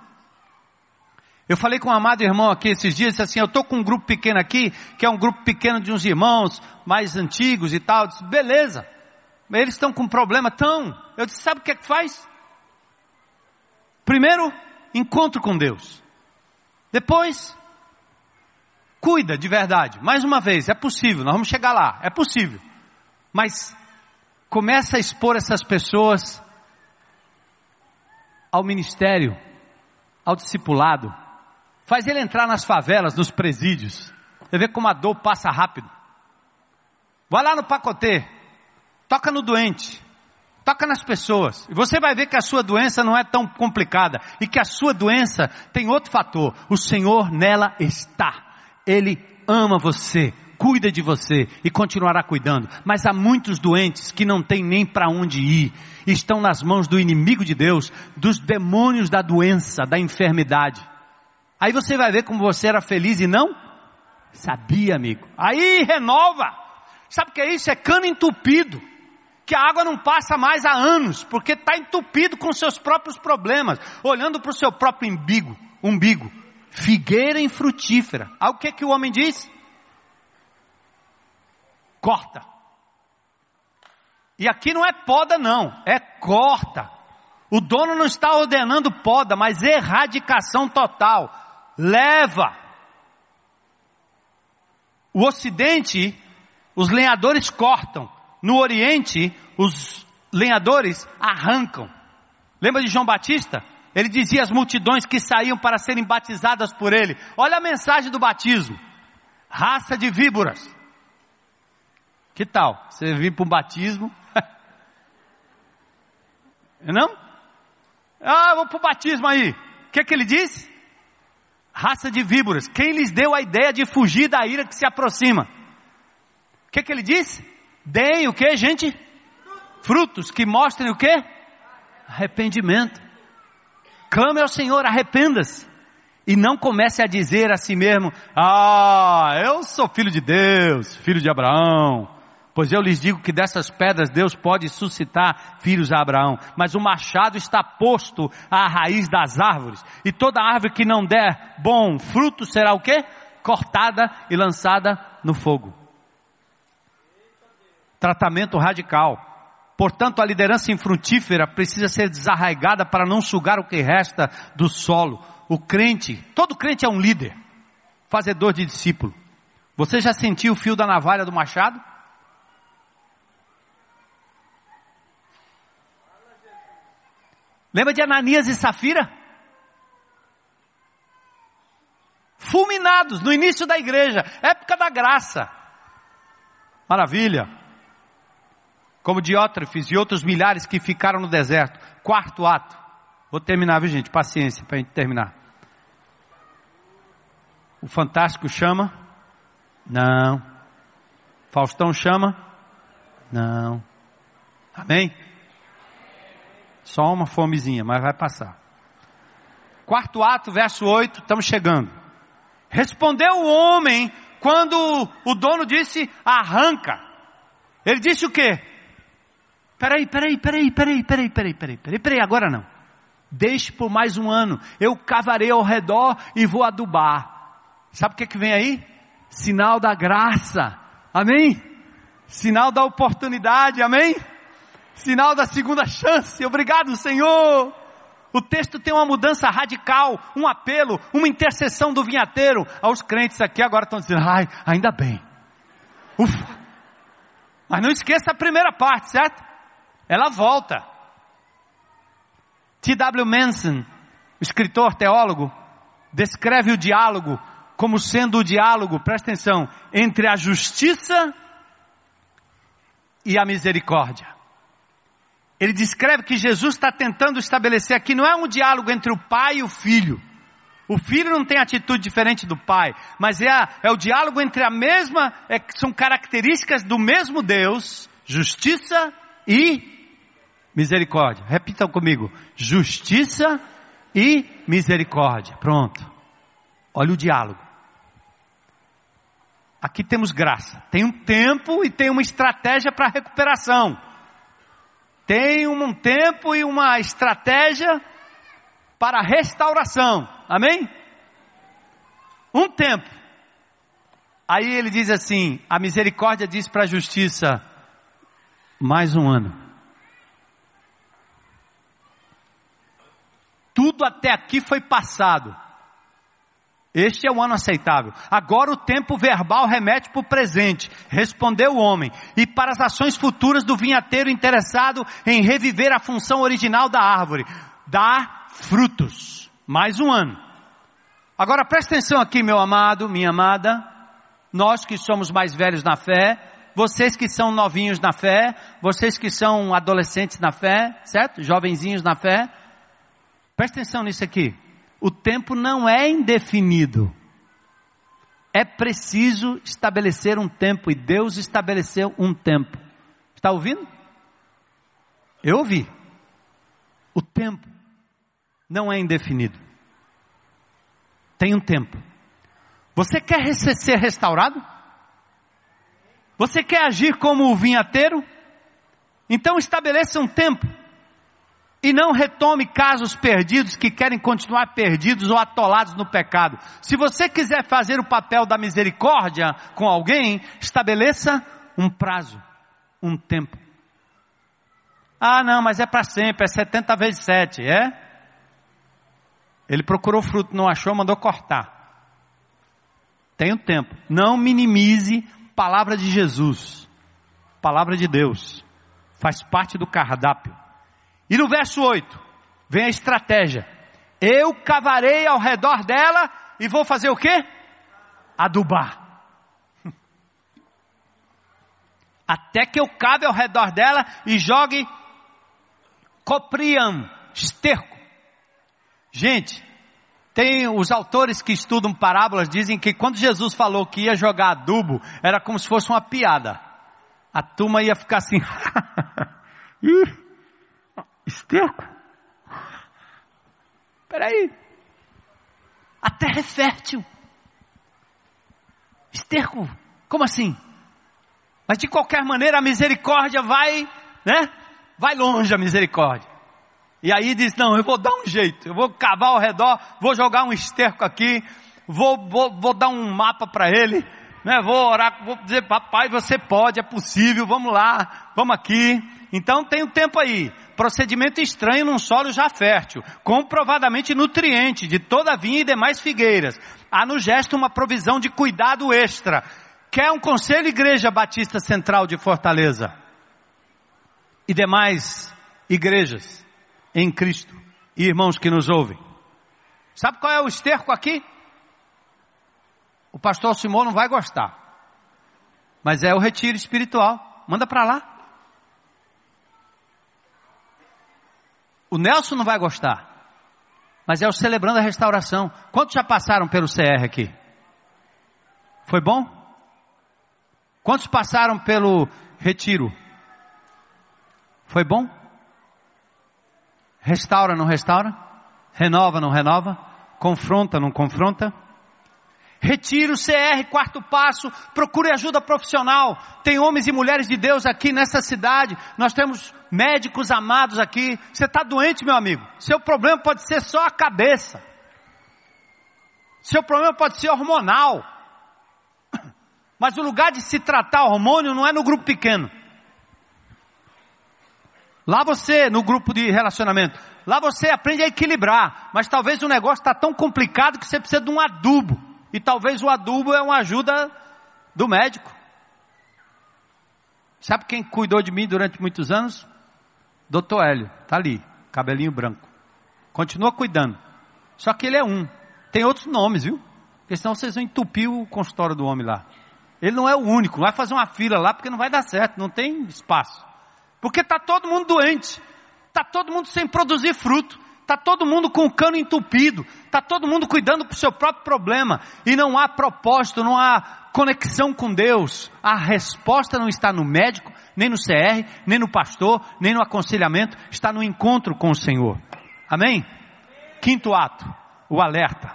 Eu falei com um amado irmão aqui esses dias, disse assim, eu estou com um grupo pequeno aqui, que é um grupo pequeno de uns irmãos mais antigos e tal. Disse, beleza. Eles estão com problema? Estão. Eu disse, sabe o que é que faz? Primeiro, encontro com Deus. Depois, cuida de verdade. Mais uma vez, é possível, nós vamos chegar lá, é possível. Mas começa a expor essas pessoas ao ministério, ao discipulado, faz ele entrar nas favelas, nos presídios. Você vê como a dor passa rápido. Vai lá no pacotê, toca no doente, toca nas pessoas. E você vai ver que a sua doença não é tão complicada e que a sua doença tem outro fator. O Senhor nela está. Ele ama você, cuida de você e continuará cuidando. Mas há muitos doentes que não têm nem para onde ir, estão nas mãos do inimigo de Deus, dos demônios da doença, da enfermidade. Aí você vai ver como você era feliz e não sabia, amigo. Aí renova. Sabe o que é isso? É cano entupido. Que a água não passa mais há anos, porque está entupido com seus próprios problemas, olhando para o seu próprio umbigo, umbigo. Figueira infrutífera. Aí o que, que o homem diz? Corta. E aqui não é poda, não, é corta. O dono não está ordenando poda, mas erradicação total. Leva. O Ocidente os lenhadores cortam. No Oriente, os lenhadores arrancam. Lembra de João Batista? Ele dizia às multidões que saíam para serem batizadas por ele: Olha a mensagem do batismo. Raça de víboras. Que tal? Você vir para um batismo? Não? Ah, vou para o batismo aí. O que, que ele disse? Raça de víboras. Quem lhes deu a ideia de fugir da ira que se aproxima? O que, que ele diz? Deem o que, gente? Frutos que mostrem o que? Arrependimento. Clame ao Senhor, arrependa-se. E não comece a dizer a si mesmo: Ah, eu sou filho de Deus, filho de Abraão. Pois eu lhes digo que dessas pedras Deus pode suscitar filhos a Abraão. Mas o machado está posto à raiz das árvores. E toda árvore que não der bom fruto será o quê? Cortada e lançada no fogo tratamento radical. Portanto, a liderança infrutífera precisa ser desarraigada para não sugar o que resta do solo. O crente, todo crente é um líder, fazedor de discípulo. Você já sentiu o fio da navalha do machado? Lembra de Ananias e Safira? Fulminados no início da igreja, época da graça. Maravilha como Diótrefes e outros milhares que ficaram no deserto. Quarto ato. Vou terminar, viu gente? Paciência para a gente terminar. O Fantástico chama? Não. Faustão chama? Não. Amém? Só uma fomezinha, mas vai passar. Quarto ato, verso 8, estamos chegando. Respondeu o homem quando o dono disse: arranca. Ele disse o quê? Peraí, peraí, peraí, peraí, peraí, peraí, peraí, peraí, peraí, agora não. Deixe por mais um ano. Eu cavarei ao redor e vou adubar. Sabe o que, que vem aí? Sinal da graça. Amém? Sinal da oportunidade. Amém? Sinal da segunda chance. Obrigado, Senhor. O texto tem uma mudança radical, um apelo, uma intercessão do vinhateiro aos crentes aqui agora estão dizendo, ai, ainda bem. Ufa. Mas não esqueça a primeira parte, certo? Ela volta. T.W. Manson, escritor, teólogo, descreve o diálogo como sendo o diálogo, presta atenção, entre a justiça e a misericórdia. Ele descreve que Jesus está tentando estabelecer aqui, não é um diálogo entre o pai e o filho. O filho não tem atitude diferente do pai, mas é, a, é o diálogo entre a mesma, é, são características do mesmo Deus, justiça e misericórdia. Repitam comigo: justiça e misericórdia. Pronto. Olha o diálogo. Aqui temos graça. Tem um tempo e tem uma estratégia para recuperação. Tem um tempo e uma estratégia para restauração. Amém? Um tempo. Aí ele diz assim: a misericórdia diz para a justiça: mais um ano. Tudo até aqui foi passado. Este é o ano aceitável. Agora o tempo verbal remete para o presente. Respondeu o homem. E para as ações futuras do vinhateiro interessado em reviver a função original da árvore. Dar frutos. Mais um ano. Agora presta atenção aqui, meu amado, minha amada. Nós que somos mais velhos na fé. Vocês que são novinhos na fé. Vocês que são adolescentes na fé. Certo? Jovenzinhos na fé. Presta atenção nisso aqui o tempo não é indefinido. É preciso estabelecer um tempo e Deus estabeleceu um tempo. Está ouvindo? Eu ouvi. O tempo não é indefinido. Tem um tempo. Você quer ser restaurado? Você quer agir como o vinhateiro? Então estabeleça um tempo. E não retome casos perdidos que querem continuar perdidos ou atolados no pecado. Se você quiser fazer o papel da misericórdia com alguém, estabeleça um prazo, um tempo. Ah, não, mas é para sempre, é 70 vezes 7, é? Ele procurou fruto, não achou, mandou cortar. Tem um tempo. Não minimize palavra de Jesus, palavra de Deus. Faz parte do cardápio. E no verso 8, vem a estratégia. Eu cavarei ao redor dela e vou fazer o quê? Adubar. Até que eu cave ao redor dela e jogue copriam, esterco. Gente, tem os autores que estudam parábolas dizem que quando Jesus falou que ia jogar adubo, era como se fosse uma piada. A turma ia ficar assim. Esterco? Peraí. A terra é fértil. Esterco? Como assim? Mas de qualquer maneira a misericórdia vai, né? Vai longe a misericórdia. E aí diz: Não, eu vou dar um jeito, eu vou cavar ao redor, vou jogar um esterco aqui, vou, vou, vou dar um mapa para ele, né? vou orar, vou dizer: Papai, você pode, é possível, vamos lá, vamos aqui. Então tem um tempo aí procedimento estranho num solo já fértil, comprovadamente nutriente de toda a vinha e demais figueiras. Há no gesto uma provisão de cuidado extra. Quer um conselho Igreja Batista Central de Fortaleza e demais igrejas em Cristo e irmãos que nos ouvem. Sabe qual é o esterco aqui? O pastor Simão não vai gostar. Mas é o retiro espiritual. Manda para lá. O Nelson não vai gostar. Mas é o celebrando a restauração. Quantos já passaram pelo CR aqui? Foi bom? Quantos passaram pelo retiro? Foi bom? Restaura, não restaura? Renova, não renova? Confronta, não confronta? Retiro CR, quarto passo, procure ajuda profissional. Tem homens e mulheres de Deus aqui nessa cidade. Nós temos médicos amados aqui. Você está doente, meu amigo? Seu problema pode ser só a cabeça. Seu problema pode ser hormonal. Mas o lugar de se tratar hormônio não é no grupo pequeno. Lá você, no grupo de relacionamento, lá você aprende a equilibrar. Mas talvez o negócio está tão complicado que você precisa de um adubo. E talvez o adubo é uma ajuda do médico. Sabe quem cuidou de mim durante muitos anos? Doutor Hélio, tá ali, cabelinho branco. Continua cuidando. Só que ele é um. Tem outros nomes, viu? Porque senão vocês vão entupir o consultório do homem lá. Ele não é o único, não vai fazer uma fila lá porque não vai dar certo, não tem espaço. Porque está todo mundo doente, está todo mundo sem produzir fruto. Está todo mundo com o cano entupido, está todo mundo cuidando do seu próprio problema, e não há propósito, não há conexão com Deus. A resposta não está no médico, nem no CR, nem no pastor, nem no aconselhamento, está no encontro com o Senhor. Amém? Quinto ato, o alerta.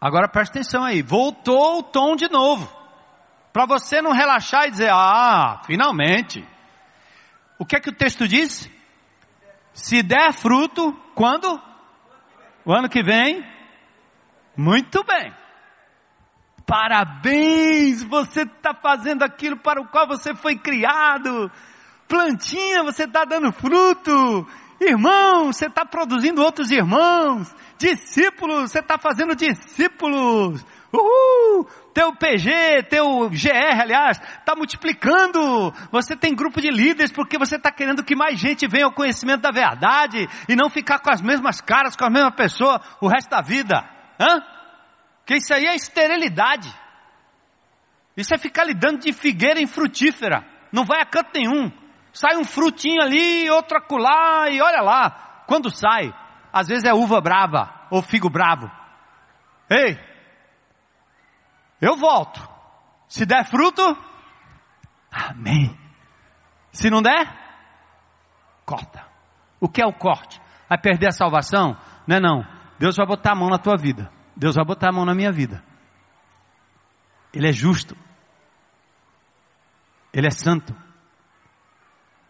Agora preste atenção aí, voltou o tom de novo. Para você não relaxar e dizer, ah, finalmente. O que é que o texto diz? Se der fruto, quando? O ano que vem? Muito bem. Parabéns, você está fazendo aquilo para o qual você foi criado. Plantinha, você está dando fruto. Irmão, você está produzindo outros irmãos. Discípulos, você está fazendo discípulos. Uhul! Teu PG, teu GR, aliás, está multiplicando. Você tem grupo de líderes porque você está querendo que mais gente venha ao conhecimento da verdade e não ficar com as mesmas caras, com a mesma pessoa o resto da vida. Hã? Que isso aí é esterilidade. Isso é ficar lidando de figueira em frutífera. Não vai a canto nenhum. Sai um frutinho ali, outro acolá, e olha lá. Quando sai, às vezes é uva brava ou figo bravo. Ei, eu volto. Se der fruto, amém. Se não der, corta. O que é o corte? Vai perder a salvação? Não é não. Deus vai botar a mão na tua vida. Deus vai botar a mão na minha vida. Ele é justo. Ele é santo.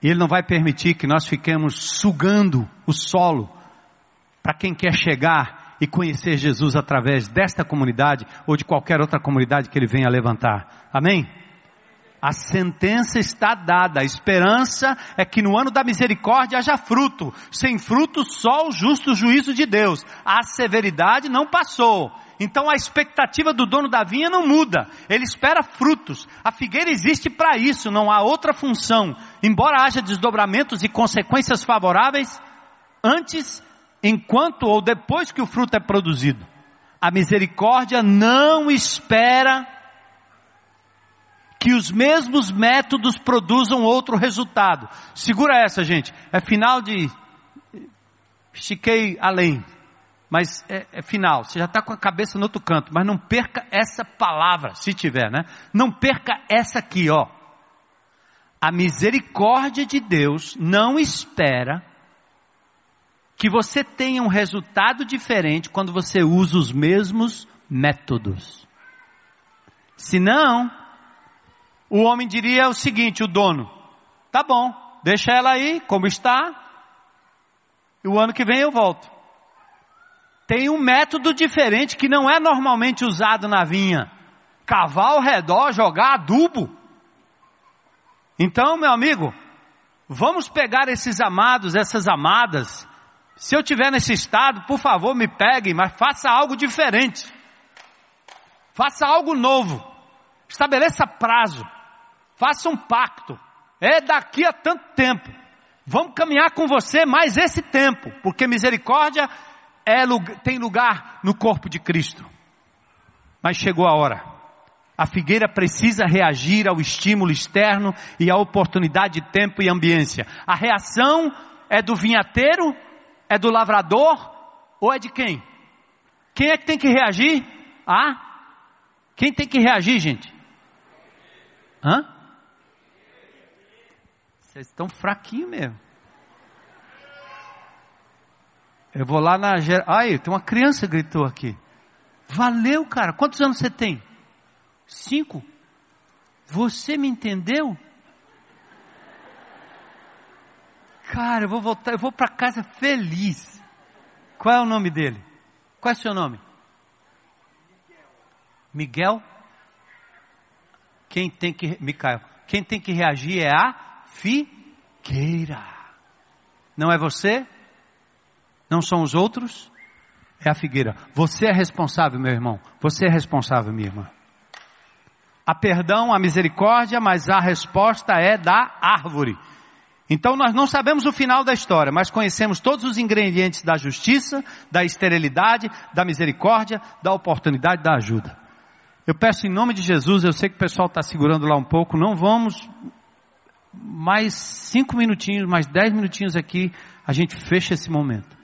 Ele não vai permitir que nós fiquemos sugando o solo para quem quer chegar e conhecer Jesus através desta comunidade ou de qualquer outra comunidade que Ele venha levantar. Amém? A sentença está dada, a esperança é que no ano da misericórdia haja fruto. Sem fruto, só o justo juízo de Deus. A severidade não passou. Então a expectativa do dono da vinha não muda. Ele espera frutos. A figueira existe para isso, não há outra função. Embora haja desdobramentos e consequências favoráveis, antes, enquanto ou depois que o fruto é produzido. A misericórdia não espera que os mesmos métodos produzam outro resultado. Segura essa, gente. É final de. Estiquei além. Mas é, é final. Você já está com a cabeça no outro canto. Mas não perca essa palavra, se tiver, né? Não perca essa aqui, ó. A misericórdia de Deus não espera que você tenha um resultado diferente quando você usa os mesmos métodos. Senão, o homem diria o seguinte: o dono, tá bom, deixa ela aí como está, e o ano que vem eu volto. Tem um método diferente que não é normalmente usado na vinha: cavar ao redor, jogar adubo. Então, meu amigo, vamos pegar esses amados, essas amadas. Se eu tiver nesse estado, por favor, me peguem, mas faça algo diferente. Faça algo novo. Estabeleça prazo. Faça um pacto. É daqui a tanto tempo. Vamos caminhar com você mais esse tempo, porque misericórdia é, tem lugar no corpo de Cristo. Mas chegou a hora. A figueira precisa reagir ao estímulo externo e à oportunidade de tempo e ambiência. A reação é do vinhateiro, é do lavrador ou é de quem? Quem é que tem que reagir? Ah? Quem tem que reagir, gente? Hã? Vocês estão fraquinhos mesmo. Eu vou lá na. Ai, tem uma criança que gritou aqui. Valeu, cara. Quantos anos você tem? Cinco. Você me entendeu? Cara, eu vou voltar, eu vou para casa feliz. Qual é o nome dele? Qual é o seu nome? Miguel. Quem tem que, Micael, quem tem que reagir é a figueira. Não é você? Não são os outros? É a figueira. Você é responsável, meu irmão. Você é responsável, minha irmã. Há perdão, há misericórdia, mas a resposta é da árvore. Então nós não sabemos o final da história, mas conhecemos todos os ingredientes da justiça, da esterilidade, da misericórdia, da oportunidade, da ajuda. Eu peço em nome de Jesus, eu sei que o pessoal está segurando lá um pouco, não vamos mais cinco minutinhos, mais dez minutinhos aqui, a gente fecha esse momento.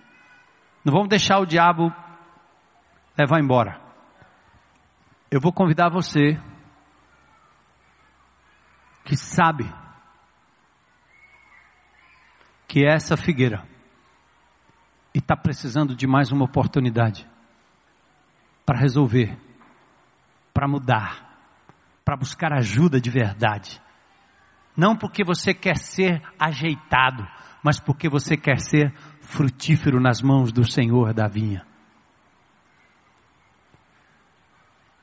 Não vamos deixar o diabo levar embora. Eu vou convidar você que sabe que é essa figueira e está precisando de mais uma oportunidade para resolver, para mudar, para buscar ajuda de verdade. Não porque você quer ser ajeitado, mas porque você quer ser frutífero nas mãos do Senhor da vinha.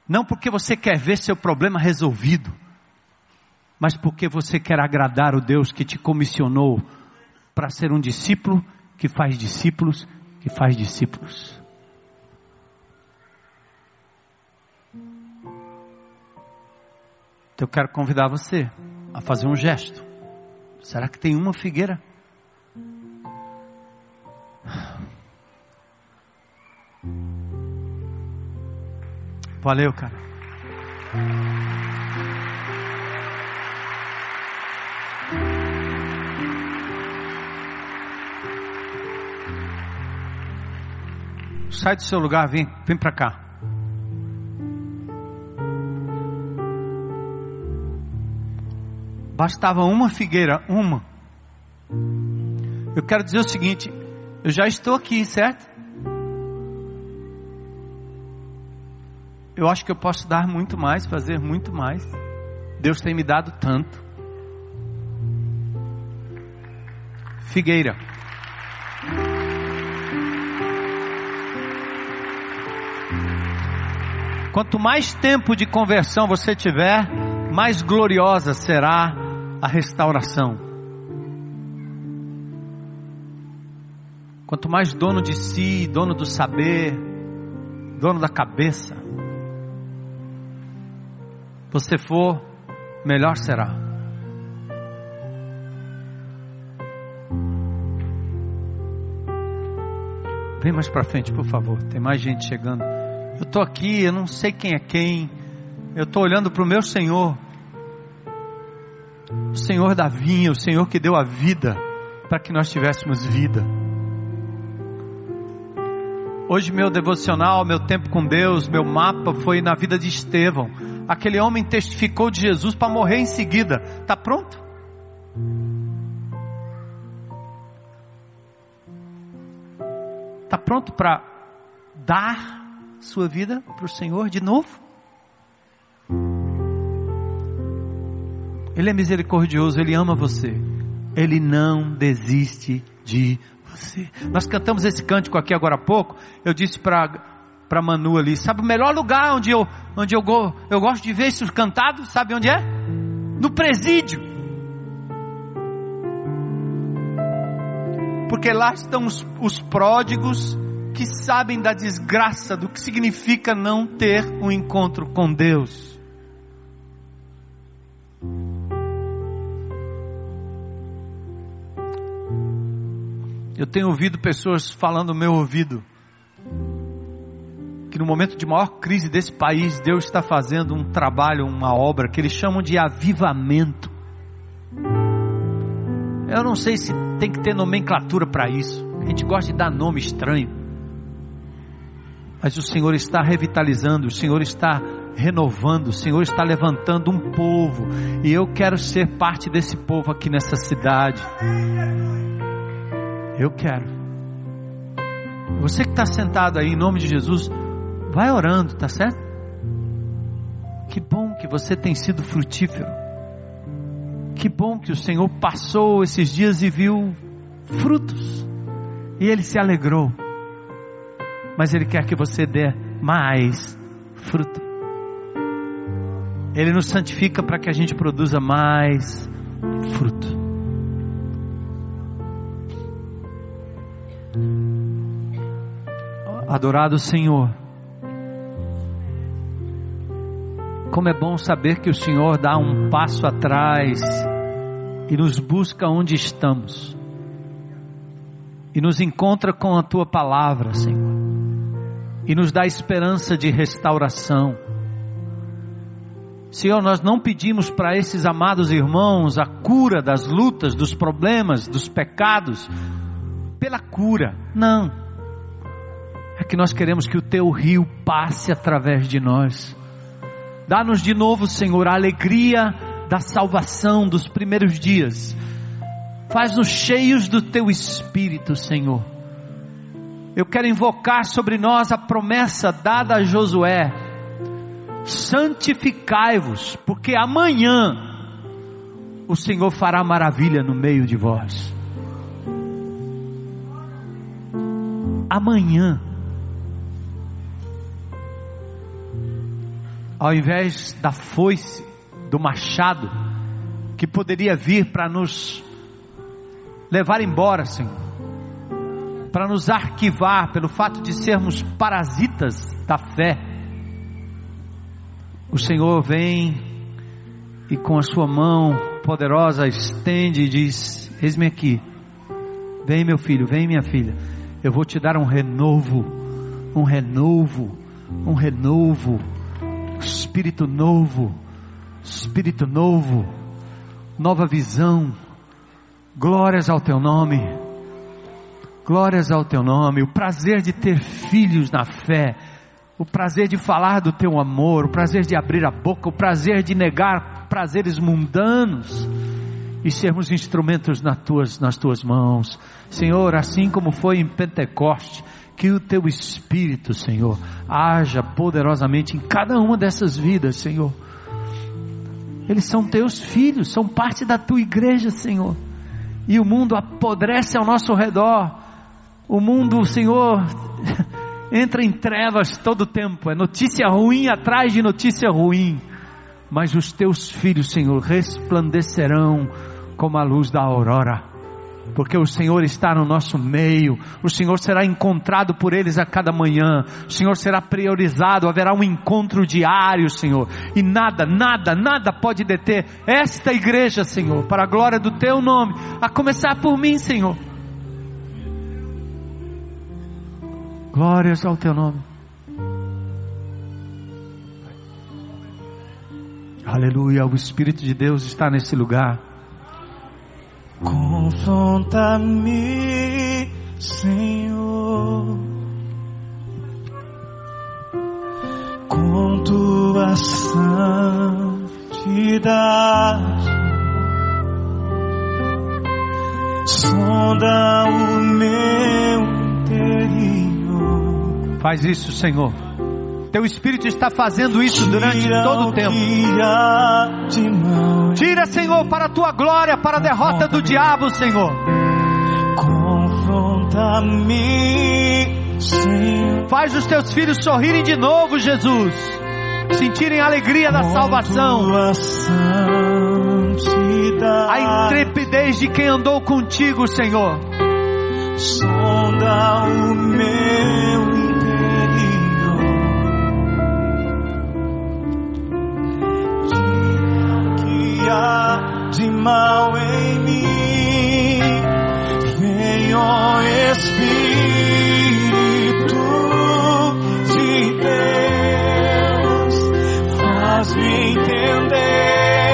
Não porque você quer ver seu problema resolvido, mas porque você quer agradar o Deus que te comissionou para ser um discípulo que faz discípulos, que faz discípulos. Então eu quero convidar você a fazer um gesto. Será que tem uma figueira? Valeu, cara. Sai do seu lugar, vem, vem para cá. Bastava uma figueira, uma. Eu quero dizer o seguinte: eu já estou aqui, certo? Eu acho que eu posso dar muito mais, fazer muito mais. Deus tem me dado tanto. Figueira. Quanto mais tempo de conversão você tiver, mais gloriosa será a restauração. Quanto mais dono de si, dono do saber, dono da cabeça, você for, melhor será. Vem mais para frente, por favor. Tem mais gente chegando. Eu estou aqui, eu não sei quem é quem. Eu estou olhando para o meu Senhor. O Senhor da vinha, o Senhor que deu a vida para que nós tivéssemos vida. Hoje meu devocional, meu tempo com Deus, meu mapa foi na vida de Estevão. Aquele homem testificou de Jesus para morrer em seguida. Está pronto? Está pronto para dar sua vida para o Senhor de novo? Ele é misericordioso, Ele ama você. Ele não desiste de você. Nós cantamos esse cântico aqui agora há pouco. Eu disse para para Manu ali, sabe o melhor lugar onde eu onde eu, eu gosto de ver isso cantado, sabe onde é? No presídio. Porque lá estão os, os pródigos que sabem da desgraça do que significa não ter um encontro com Deus. Eu tenho ouvido pessoas falando no meu ouvido que no momento de maior crise desse país, Deus está fazendo um trabalho, uma obra que eles chamam de avivamento. Eu não sei se tem que ter nomenclatura para isso. A gente gosta de dar nome estranho. Mas o Senhor está revitalizando, o Senhor está renovando, o Senhor está levantando um povo. E eu quero ser parte desse povo aqui nessa cidade. Eu quero. Você que está sentado aí, em nome de Jesus, vai orando, tá certo? Que bom que você tem sido frutífero. Que bom que o Senhor passou esses dias e viu frutos. E Ele se alegrou. Mas Ele quer que você dê mais fruto. Ele nos santifica para que a gente produza mais fruto. Adorado Senhor. Como é bom saber que o Senhor dá um passo atrás e nos busca onde estamos. E nos encontra com a tua palavra, Senhor. E nos dá esperança de restauração. Senhor, nós não pedimos para esses amados irmãos a cura das lutas, dos problemas, dos pecados, pela cura. Não é que nós queremos que o teu rio passe através de nós. Dá-nos de novo, Senhor, a alegria da salvação dos primeiros dias. Faz-nos cheios do teu espírito, Senhor. Eu quero invocar sobre nós a promessa dada a Josué: santificai-vos, porque amanhã o Senhor fará maravilha no meio de vós. Amanhã ao invés da foice, do machado, que poderia vir para nos levar embora, Senhor, para nos arquivar pelo fato de sermos parasitas da fé. O Senhor vem e com a sua mão poderosa estende e diz: Eis-me aqui, vem meu filho, vem minha filha, eu vou te dar um renovo, um renovo, um renovo, espírito novo, espírito novo, nova visão. Glórias ao teu nome. Glórias ao teu nome. O prazer de ter filhos na fé. O prazer de falar do teu amor. O prazer de abrir a boca. O prazer de negar prazeres mundanos. E sermos instrumentos nas tuas, nas tuas mãos. Senhor, assim como foi em Pentecoste. Que o teu Espírito, Senhor, haja poderosamente em cada uma dessas vidas, Senhor. Eles são teus filhos, são parte da tua igreja, Senhor e o mundo apodrece ao nosso redor. O mundo, Senhor, entra em trevas todo o tempo. É notícia ruim atrás de notícia ruim. Mas os teus filhos, Senhor, resplandecerão como a luz da aurora porque o Senhor está no nosso meio, o Senhor será encontrado por eles a cada manhã, o Senhor será priorizado, haverá um encontro diário, Senhor, e nada, nada, nada pode deter esta igreja, Senhor, para a glória do Teu nome, a começar por mim, Senhor. Glórias ao Teu nome. Aleluia, o Espírito de Deus está nesse lugar. Confronta-me, Senhor, com tua santidade. Sonda o meu interior. Faz isso, Senhor. Teu Espírito está fazendo isso durante todo o tempo. Tira, Senhor, para a tua glória, para a derrota do diabo, Senhor. Confronta-me, Senhor. Faz os teus filhos sorrirem de novo, Jesus. Sentirem a alegria da salvação. A intrepidez de quem andou contigo, Senhor. Sonda o meu de mal em mim. Vem, ó Espírito de Deus, faz-me entender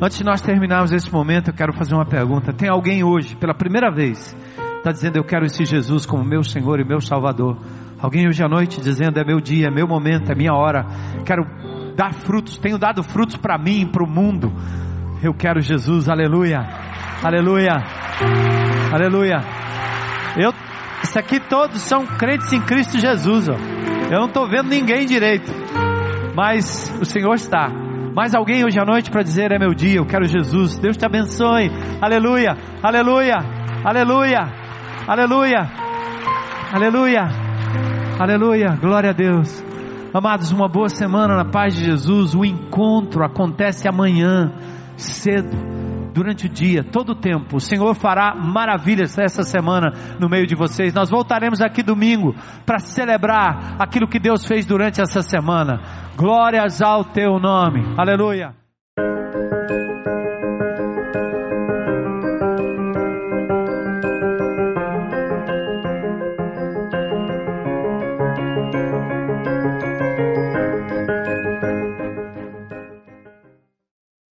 Antes de nós terminarmos esse momento, eu quero fazer uma pergunta. Tem alguém hoje, pela primeira vez, está dizendo: Eu quero esse Jesus como meu Senhor e meu Salvador? Alguém hoje à noite dizendo: É meu dia, é meu momento, é minha hora. Quero dar frutos, tenho dado frutos para mim para o mundo. Eu quero Jesus, aleluia, aleluia, aleluia. Eu, isso aqui todos são crentes em Cristo Jesus, ó. Eu não estou vendo ninguém direito, mas o Senhor está. Mais alguém hoje à noite para dizer é meu dia, eu quero Jesus. Deus te abençoe. Aleluia, aleluia, aleluia, aleluia, aleluia, aleluia. Glória a Deus. Amados, uma boa semana na paz de Jesus. O encontro acontece amanhã, cedo, durante o dia, todo o tempo. O Senhor fará maravilhas essa semana no meio de vocês. Nós voltaremos aqui domingo para celebrar aquilo que Deus fez durante essa semana. Glórias ao teu nome. Aleluia.